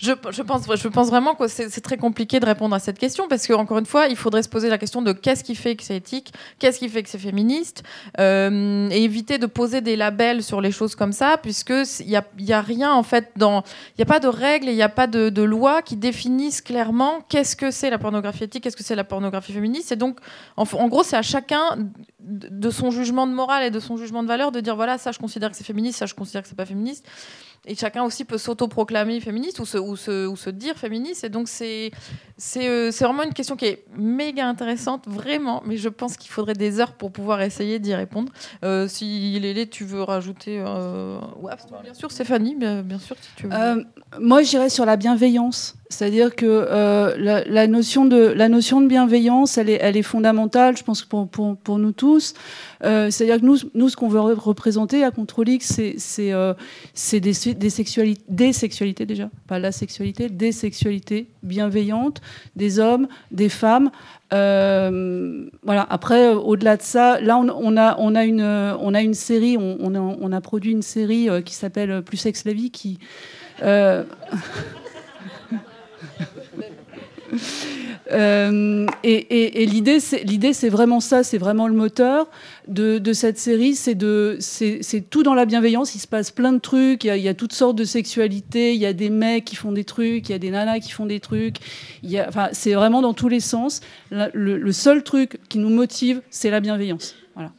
je, pense, vraiment que c'est très compliqué de répondre à cette question parce que encore une fois, il faudrait se poser la question de qu'est-ce qui fait que c'est éthique, qu'est-ce qui fait que c'est féministe, euh, et éviter de poser des labels sur les choses comme ça, puisque il y a, a rien en fait dans, il n'y a pas de règles, il n'y a pas de, de loi qui définissent clairement qu'est-ce que c'est la pornographie éthique, qu'est-ce que c'est la pornographie féministe, et donc en, en gros c'est à chacun de son jugement de morale et de son jugement de valeur de dire voilà ça je considère que c'est féministe, ça je considère que c'est pas féministe. Et chacun aussi peut s'autoproclamer féministe ou se, dire féministe. Et donc, euh, c'est vraiment une question qui est méga intéressante, vraiment. Mais je pense qu'il faudrait des heures pour pouvoir essayer d'y répondre. Euh, si Lélé, tu veux rajouter. euh, ouais, bien sûr, Stéphanie, bien, bien sûr, si tu veux. Euh, moi, j'irais sur la bienveillance. C'est-à-dire que euh, la, notion de, la notion de bienveillance, elle est, fondamentale, je pense, pour, pour, nous tous. Euh, C'est-à-dire que nous, ce qu'on veut re- représenter à Control X, c'est- euh, des, des, sexualités, des sexualités déjà, pas la sexualité, des sexualités bienveillantes, des hommes, des femmes. Euh, voilà. Après, au-delà de ça, là, on, a, on a une, on a une série, on, a, on a produit une série qui s'appelle Plus sexe la vie, qui [LAUGHS] euh, et et- l'idée, c'est vraiment ça, c'est vraiment le moteur de, cette série, c'est tout dans la bienveillance. Il se passe plein de trucs. Il y a, toutes sortes de sexualités. Il y a des mecs qui font des trucs, il y a des nanas qui font des trucs. Enfin, c'est vraiment dans tous les sens. Le, seul truc qui nous motive, c'est la bienveillance. Voilà.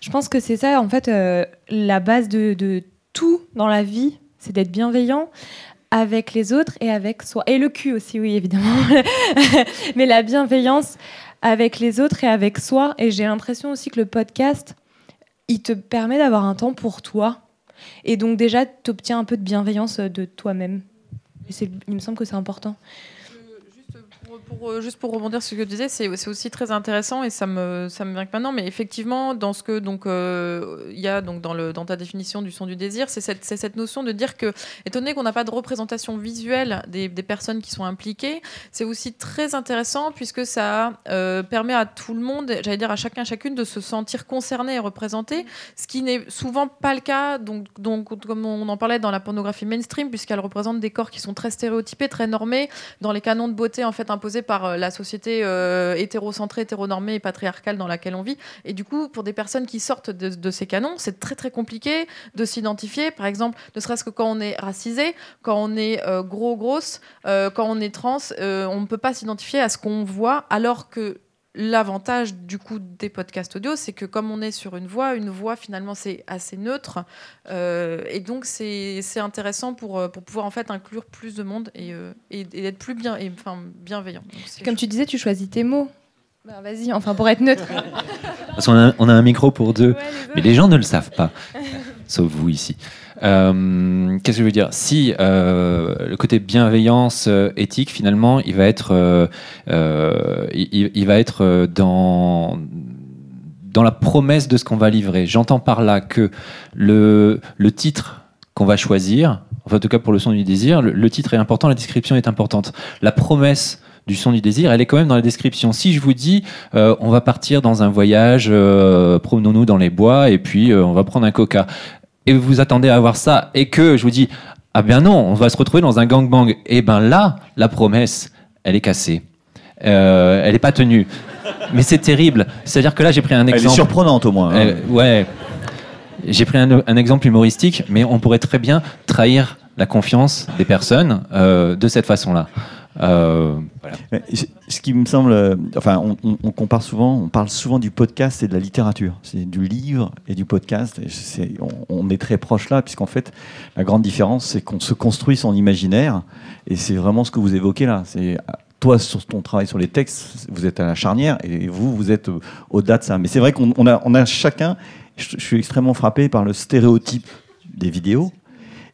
Je pense que c'est ça, en fait, euh, la base de tout dans la vie, c'est d'être bienveillant. avec les autres et avec soi. Et le cul aussi, oui, évidemment. [LAUGHS] Mais la bienveillance avec les autres et avec soi. Et j'ai l'impression aussi que le podcast, il te permet d'avoir un temps pour toi. Et donc déjà, tu obtiens un peu de bienveillance de toi-même. Il me semble que c'est important. Euh, juste pour rebondir sur ce que tu disais, c'est aussi très intéressant et ça me, ça me vient que maintenant. Mais effectivement, dans ce que donc euh, il y a donc dans, ta définition du son du désir, c'est cette, cette notion de dire que, étant qu'on n'a pas de représentation visuelle des, des personnes qui sont impliquées, c'est aussi très intéressant puisque ça euh, permet à tout le monde, j'allais dire à chacun chacune, de se sentir concerné et représenté, ce qui n'est souvent pas le cas. Donc, donc comme on en parlait dans la pornographie mainstream, puisqu'elle représente des corps qui sont très stéréotypés, très normés, dans les canons de beauté en fait imposés par euh, la société euh, hétérocentrée, hétéronormée et patriarcale dans laquelle on vit. Et du coup, pour des personnes qui sortent de, ces canons, c'est très très compliqué de s'identifier. Par exemple, ne serait-ce que quand on est racisé, quand on est euh, gros grosse, quand on est trans, on ne peut pas s'identifier à ce qu'on voit, alors que L'avantage du coup des podcasts audio, c'est que comme on est sur une voix, une voix finalement c'est assez neutre, euh, et donc c'est c'est intéressant pour, euh, pour pouvoir en fait inclure plus de monde et, euh, et, et être plus bien, et, enfin bienveillant. Donc, Comme tu disais, tu choisis tes mots. Bah, Vas-y, enfin pour être neutre. Parce qu'on a, on a un micro pour deux, mais les gens ne le savent pas, sauf vous ici. Euh, Qu'est-ce que je veux dire? Si euh, le côté bienveillance euh, éthique, finalement, il va être, il, va être dans dans la promesse de ce qu'on va livrer. J'entends par là que le, le titre qu'on va choisir, enfin, en tout cas pour le son du désir, le, titre est important, la description est importante. La promesse du son du désir, elle est quand même dans la description. Si je vous dis, on va partir dans un voyage, promenons-nous dans les bois, et puis on va prendre un coca, et vous attendez à avoir ça, et que je vous dis, ah bien non, on va se retrouver dans un gangbang, et ben là, la promesse, elle est cassée. Euh, elle n'est pas tenue. Mais c'est terrible. C'est-à-dire que là, j'ai pris un Elle est exemple. surprenante, au moins, hein. Euh, ouais. J'ai pris un, un exemple humoristique, mais on pourrait très bien trahir la confiance des personnes euh, de cette façon-là. Euh, Ce qui me semble, euh, enfin, on, compare souvent, on parle souvent du podcast et de la littérature. C'est du livre et du podcast. On, est très proche là, puisqu'en fait, la grande différence, c'est qu'on se construit son imaginaire. Et c'est vraiment ce que vous évoquez là. C'est toi sur ton travail sur les textes, vous êtes à la charnière, et vous, vous êtes euh, au-delà de ça. Mais c'est vrai qu'on on a, chacun. Je suis extrêmement frappé par le stéréotype des vidéos.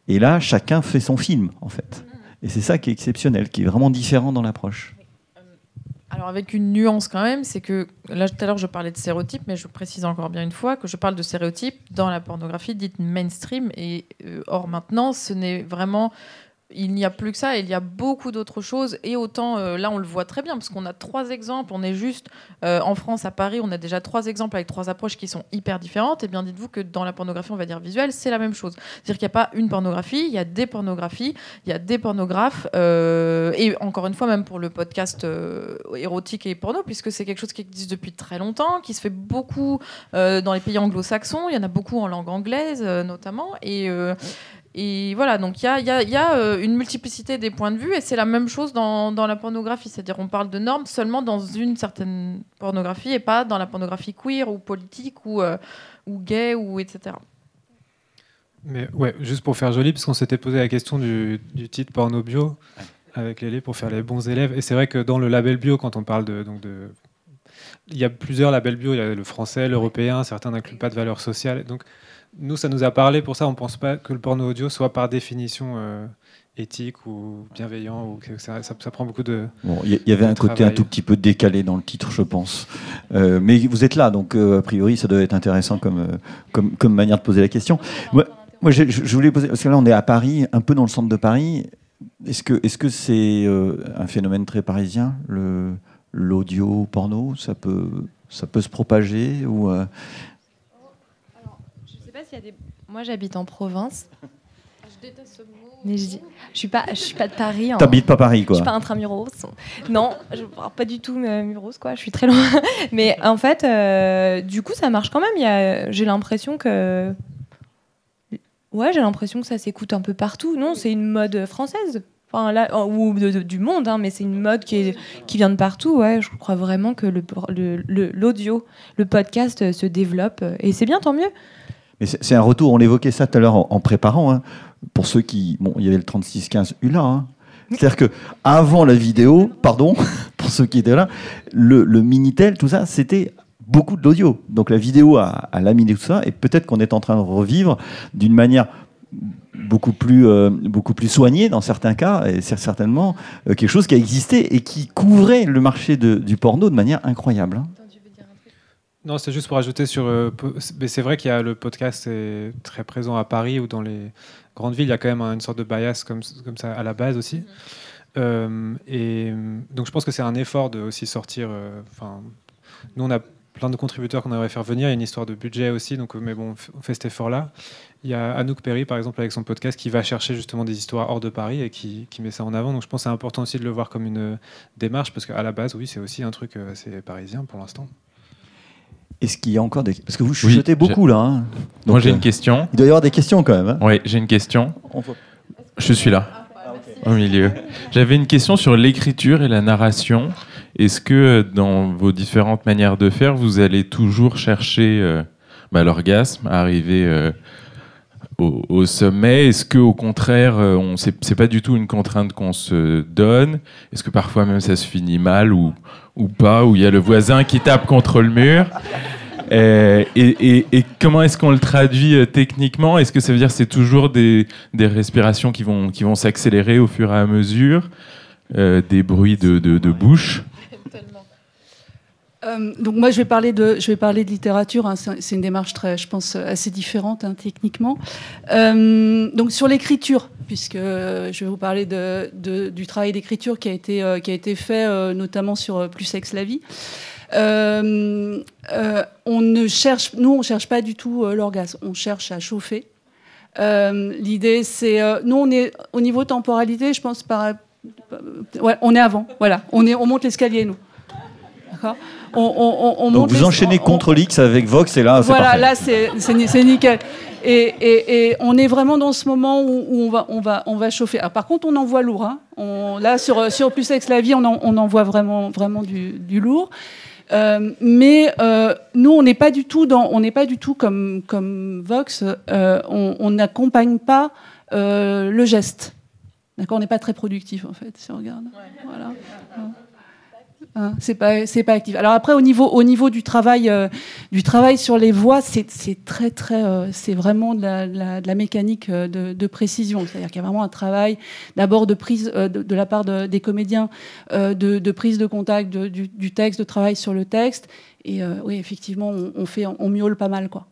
Et là, chacun fait son film, en fait. Et c'est ça qui est exceptionnel, qui est vraiment différent dans l'approche. Alors avec une nuance quand même, c'est que là tout à l'heure je parlais de stéréotypes, mais je précise encore bien une fois que je parle de stéréotypes dans la pornographie dite mainstream. Et euh, or maintenant, ce n'est vraiment il n'y a plus que ça, il y a beaucoup d'autres choses. Et autant, euh, là, on le voit très bien, parce qu'on a trois exemples. On est juste euh, en France, à Paris, on a déjà trois exemples avec trois approches qui sont hyper différentes. Et bien, dites-vous que dans la pornographie, on va dire visuelle, c'est la même chose. C'est-à-dire qu'il n'y a pas une pornographie, il y a des pornographies, il y a des pornographes. euh, et encore une fois, même pour le podcast érotique et porno, puisque c'est quelque chose qui existe depuis très longtemps, qui se fait beaucoup dans les pays anglo-saxons. Il y en a beaucoup en langue anglaise, notamment. Et. Et voilà, donc il y a, euh, une multiplicité des points de vue et c'est la même chose dans, la pornographie. C'est-à-dire on parle de normes seulement dans une certaine pornographie et pas dans la pornographie queer ou politique ou, euh, gay ou etc. Mais ouais, juste pour faire joli, parce qu'on s'était posé la question du, du titre porno bio avec Lélé pour faire les bons élèves. Et c'est vrai que dans le label bio, quand on parle de, donc de. Il y a plusieurs labels bio, il y a le français, l'européen, certains n'incluent pas de valeur sociale. Donc nous, ça nous a parlé, pour ça, on ne pense pas que le porno audio soit par définition euh, éthique ou bienveillant. Ou que ça, ça, ça prend beaucoup de. Bon, il y, avait un côté un tout petit peu décalé dans le titre, je pense. Euh, mais vous êtes là, donc euh, a priori, ça doit être intéressant comme, comme, comme manière de poser la question. Moi, moi, je, voulais poser, parce que là, on est à Paris, un peu dans le centre de Paris. Est-ce que est-ce que c'est un phénomène très parisien, l'audio porno? Ça peut ça peut se propager ou euh, Je sais pas s'il y a des. Moi, j'habite en province. Je déteste ce mot. Mais je, dis- je suis pas, je suis pas de Paris. hein. T'habites pas Paris, quoi. Je suis pas intramuros. Non, je parle pas du tout euh, muros, quoi. Je suis très loin. [LAUGHS] Mais en fait, euh, du coup, ça marche quand même. J'ai l'impression que. Ouais, j'ai l'impression que ça s'écoute un peu partout. Non, c'est une mode française. Enfin, là, ou de- de- du monde, hein, mais c'est une mode qui, est- qui vient de partout. Ouais, je crois vraiment que le- le- le- l'audio, le, podcast euh, se développe. Et c'est bien, tant mieux. C'est un retour, on évoquait ça tout à l'heure en, préparant. hein. pour ceux qui. Bon, il y avait le 3615 ULA. Hein. C'est-à-dire que avant la vidéo, pardon, [LAUGHS] pour ceux qui étaient là, le, Minitel, tout ça, c'était beaucoup d'audio. Donc la vidéo a, a laminé tout ça, et peut-être qu'on est en train de revivre d'une manière beaucoup plus, euh, beaucoup plus soignée dans certains cas, et c'est certainement euh, quelque chose qui a existé et qui couvrait le marché de- du porno de manière incroyable. Non, c'est juste pour ajouter sur. euh, mais c'est vrai qu'il y a le podcast est très présent à Paris ou dans les grandes villes. Il y a quand même une sorte de bias comme, comme ça à la base aussi. Euh, et donc je pense que c'est un effort de aussi sortir. euh, Enfin, nous on a plein de contributeurs qu'on aimerait faire venir. Il y a une histoire de budget aussi. Donc, mais bon, on fait cet effort-là. Il y a Anouk Perry par exemple avec son podcast qui va chercher justement des histoires hors de Paris et qui, qui met ça en avant. Donc je pense que c'est important aussi de le voir comme une démarche parce qu'à la base, oui, c'est aussi un truc assez parisien pour l'instant. Est-ce qu'il y a encore des... Parce que vous chuchotez beaucoup là. hein. Moi, j'ai euh, une question. Il doit y avoir des questions quand même. hein. Oui, j'ai une question. Voit- Je suis là, au milieu. J'avais une question sur l'écriture et la narration. Est-ce que euh, dans vos différentes manières de faire, vous allez toujours chercher euh, bah, l'orgasme, arriver euh, au, sommet. Est-ce que au contraire, euh, c'est pas du tout une contrainte qu'on se donne? Est-ce que parfois même ça se finit mal ou, pas? Ou il y a le voisin qui tape contre le mur? Euh, et, comment est-ce qu'on le traduit euh, techniquement? Est-ce que ça veut dire que c'est toujours des, respirations qui vont, s'accélérer au fur et à mesure Des bruits de bouche? Euh, donc moi, je vais parler de, je vais parler de littérature. hein. C'est une démarche très, je pense, assez différente hein, techniquement. Euh, donc sur l'écriture, puisque euh, je vais vous parler de, du travail d'écriture qui a été qui a été fait notamment sur Plus sexe la vie. On ne cherche, nous, on cherche pas du tout l'orgasme. On cherche à chauffer. L'idée, c'est, nous, on est au niveau temporalité, je pense par, on est avant. Voilà, on est, on monte l'escalier, nous. D'accord? On, on- on- on Donc monte vous les- enchaînez on- contre l'X avec Vox et là, c'est voilà, parfait. là c'est c'est ni- c'est nickel. Et, et- et on est vraiment dans ce moment où, où on, va, on, va, on va chauffer. Alors, par contre, on en voit lourd. hein. On, là, sur, sur Plus Sex la vie, on en, on en voit vraiment, vraiment du, du lourd. Euh, mais euh, nous, on n'est pas du tout dans, on n'est pas du tout comme comme Vox. euh, on n'accompagne pas euh, le geste. D'accord, on n'est pas très productif en fait, si on regarde. Voilà. Hein, c'est pas c'est pas actif. Alors après au niveau au niveau du travail euh, du travail sur les voix, c'est c'est très très euh, c'est vraiment de la, de la- de la mécanique euh, de, de précision. C'est-à-dire qu'il y a vraiment un travail d'abord de prise euh, de, de la part de- des comédiens euh, de, de prise de contact de- du, du texte, de travail sur le texte. Et euh, oui effectivement on, on fait on miaule pas mal quoi.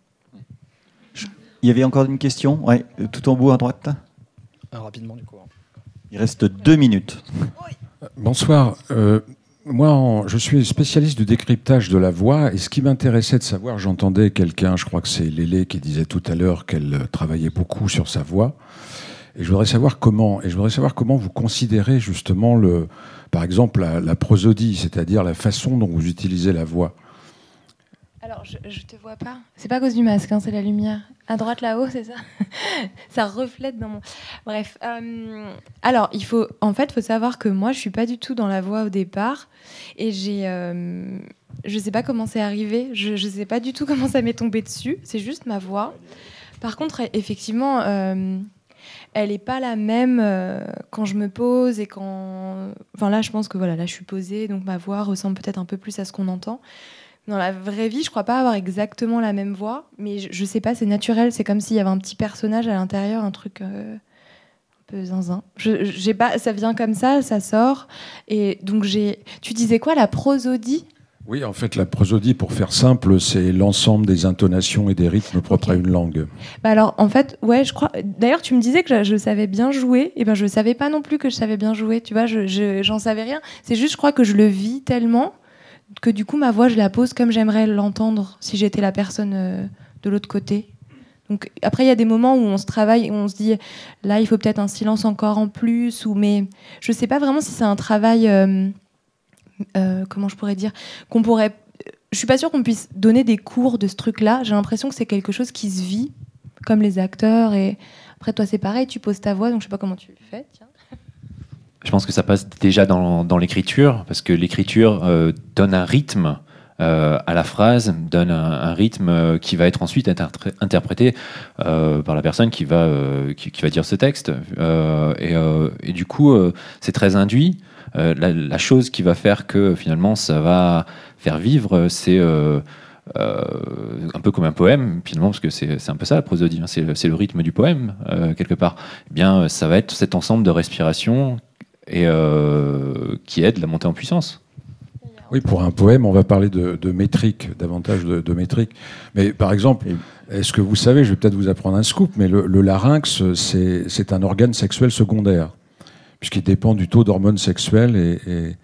Il y avait encore une question? Ouais, Tout en haut à droite. rapidement, du coup. Il reste deux minutes. Bonsoir. Moi, je suis spécialiste du décryptage de la voix et ce qui m'intéressait de savoir, j'entendais quelqu'un, je crois que c'est Lélé qui disait tout à l'heure qu'elle euh, travaillait beaucoup sur sa voix. Et je voudrais savoir comment, et je voudrais savoir comment vous considérez justement le, par exemple, la prosodie, c'est-à-dire la façon dont vous utilisez la voix. Alors, je, je te vois pas. C'est pas à cause du masque, hein, c'est la lumière. À droite là-haut, c'est ça [LAUGHS] Ça reflète dans mon. Bref. euh, alors, il faut. En fait, faut savoir que moi, je suis pas du tout dans la voix au départ. Et j'ai. euh, je sais pas comment c'est arrivé. Je, je sais pas du tout comment ça m'est tombé dessus. C'est juste ma voix. Par contre, effectivement. euh, elle n'est pas la même euh, quand je me pose et quand. Enfin là, je pense que voilà, là, je suis posée, donc ma voix ressemble peut-être un peu plus à ce qu'on entend. Dans la vraie vie, je crois pas avoir exactement la même voix, mais je, je sais pas, c'est naturel. C'est comme s'il y avait un petit personnage à l'intérieur, un truc euh, un peu zinzin. Je, j'ai pas, ça vient comme ça, ça sort. Et donc j'ai. Tu disais quoi, la prosodie? Oui, en fait, la prosodie, pour faire simple, c'est l'ensemble des intonations et des rythmes propres à une langue. Bah alors, en fait, ouais, je crois. D'ailleurs, tu me disais que je, je savais bien jouer. Et ben, je savais pas non plus que je savais bien jouer. Tu vois, je, je- j'en savais rien. C'est juste, je crois que je le vis tellement que du coup, ma voix, je la pose comme j'aimerais l'entendre si j'étais la personne euh, de l'autre côté. Donc après, il y a des moments où on se travaille et on se dit, là, il faut peut-être un silence encore en plus. Ou mais je sais pas vraiment si c'est un travail. euh, euh, comment je pourrais dire qu'on pourrait. Je suis pas sûre qu'on puisse donner des cours de ce truc-là. J'ai l'impression que c'est quelque chose qui se vit, comme les acteurs. Et après, toi, c'est pareil, tu poses ta voix, donc je sais pas comment tu fais. Je pense que ça passe déjà dans, l'écriture, parce que l'écriture euh, donne un rythme euh, à la phrase, donne un, rythme euh, qui va être ensuite interpré- interprété par la personne qui va, qui, va dire ce texte. Et, du coup, c'est très induit. La, chose qui va faire que finalement ça va faire vivre, c'est un peu comme un poème, finalement, parce que c'est un peu ça la prosodie, hein, c'est le, rythme du poème, quelque part. Eh bien, ça va être cet ensemble de respiration et, euh, qui aide la montée en puissance. Oui, pour un poème, on va parler de, de métrique, davantage de, de métrique. Mais par exemple, est-ce que vous savez, je vais peut-être vous apprendre un scoop, mais le, le larynx, c'est un organe sexuel secondaire, puisqu'il dépend du taux d'hormones sexuelles et, et-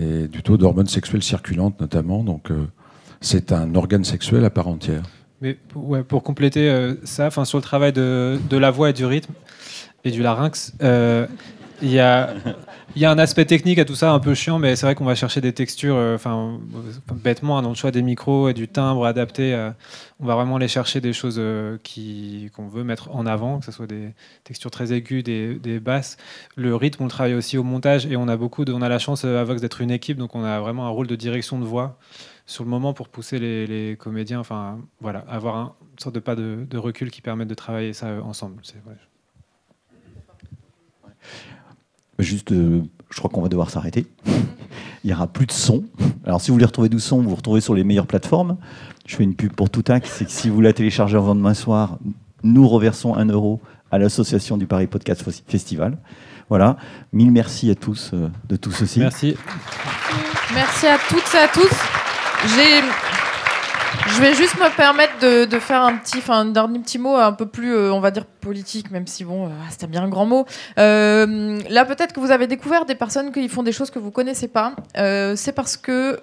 et du taux d'hormones sexuelles circulantes notamment. Donc, euh, c'est un organe sexuel à part entière. Mais pour- ouais, pour compléter euh, ça, enfin sur le travail de, de la voix et du rythme et du larynx, euh, il y a un aspect technique à tout ça un peu chiant, mais c'est vrai qu'on va chercher des textures, euh, enfin bêtement hein, dans le choix des micros et du timbre adapté. euh, on va vraiment aller chercher des choses euh, qu'on veut mettre en avant, que ce soit des textures très aiguës, des, basses. Le rythme, on le travaille aussi au montage et on a beaucoup, on a la chance à Vox d'être une équipe, donc on a vraiment un rôle de direction de voix sur le moment pour pousser les, comédiens, enfin voilà, avoir un, une sorte de pas de, de recul qui permette de travailler ça ensemble. Juste, euh, je crois qu'on va devoir s'arrêter. Il n'y aura plus de son. Alors, si vous voulez retrouver du son, vous vous retrouvez sur les meilleures plateformes. Je fais une pub pour Toutac. C'est que si vous la téléchargez avant demain soir, nous reversons un euro à l'association du Paris Podcast Festival. Voilà. Mille merci à tous euh, de tout ceci. Merci. Merci à toutes et à tous. J'ai. Je vais juste me permettre de, faire un petit, dernier petit mot un peu plus, euh, on va dire, politique, même si, bon, euh, c'était bien un grand mot. Euh, là, peut-être que vous avez découvert des personnes qui font des choses que vous connaissez pas. Euh, c'est parce que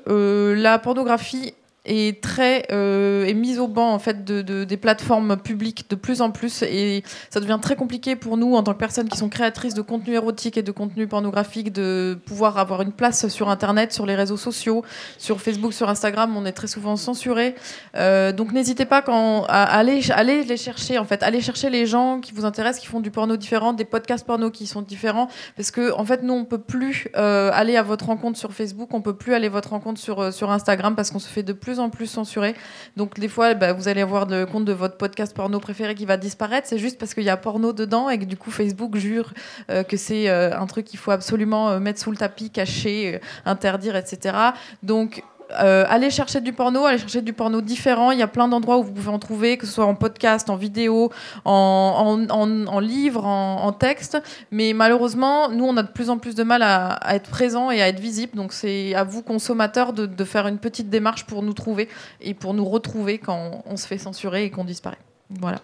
la pornographie est très euh, mise au banc en fait de, de- des plateformes publiques de plus en plus. Et ça devient très compliqué pour nous en tant que personnes qui sont créatrices de contenu érotique et de contenu pornographique de pouvoir avoir une place sur internet sur les réseaux sociaux sur Facebook sur Instagram. On est très souvent censuré Euh, donc n'hésitez pas quand à aller aller les chercher en fait. Aller chercher les gens qui vous intéressent qui font du porno différent des podcasts porno qui sont différents. Parce que en fait nous on peut plus euh, aller à votre rencontre sur Facebook. On peut plus aller à votre rencontre sur sur Instagram parce qu'on se fait de plus en plus censurer donc des fois bah, vous allez avoir le compte de votre podcast porno préféré qui va disparaître. C'est juste parce qu'il y a porno dedans et que du coup Facebook jure euh, que c'est euh, un truc qu'il faut absolument euh, mettre sous le tapis cacher interdire etc donc euh, allez chercher du porno, allez chercher du porno différent. Il y a plein d'endroits où vous pouvez en trouver, que ce soit en podcast, en vidéo, en, en, en- livre, en, texte. Mais malheureusement, nous, on a de plus en plus de mal à, être présent et à être visible. Donc c'est à vous, consommateurs, de faire une petite démarche pour nous trouver et pour nous retrouver quand on se fait censurer et qu'on disparaît. Voilà.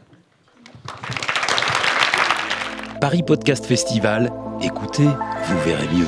Paris Podcast Festival, écoutez, vous verrez mieux.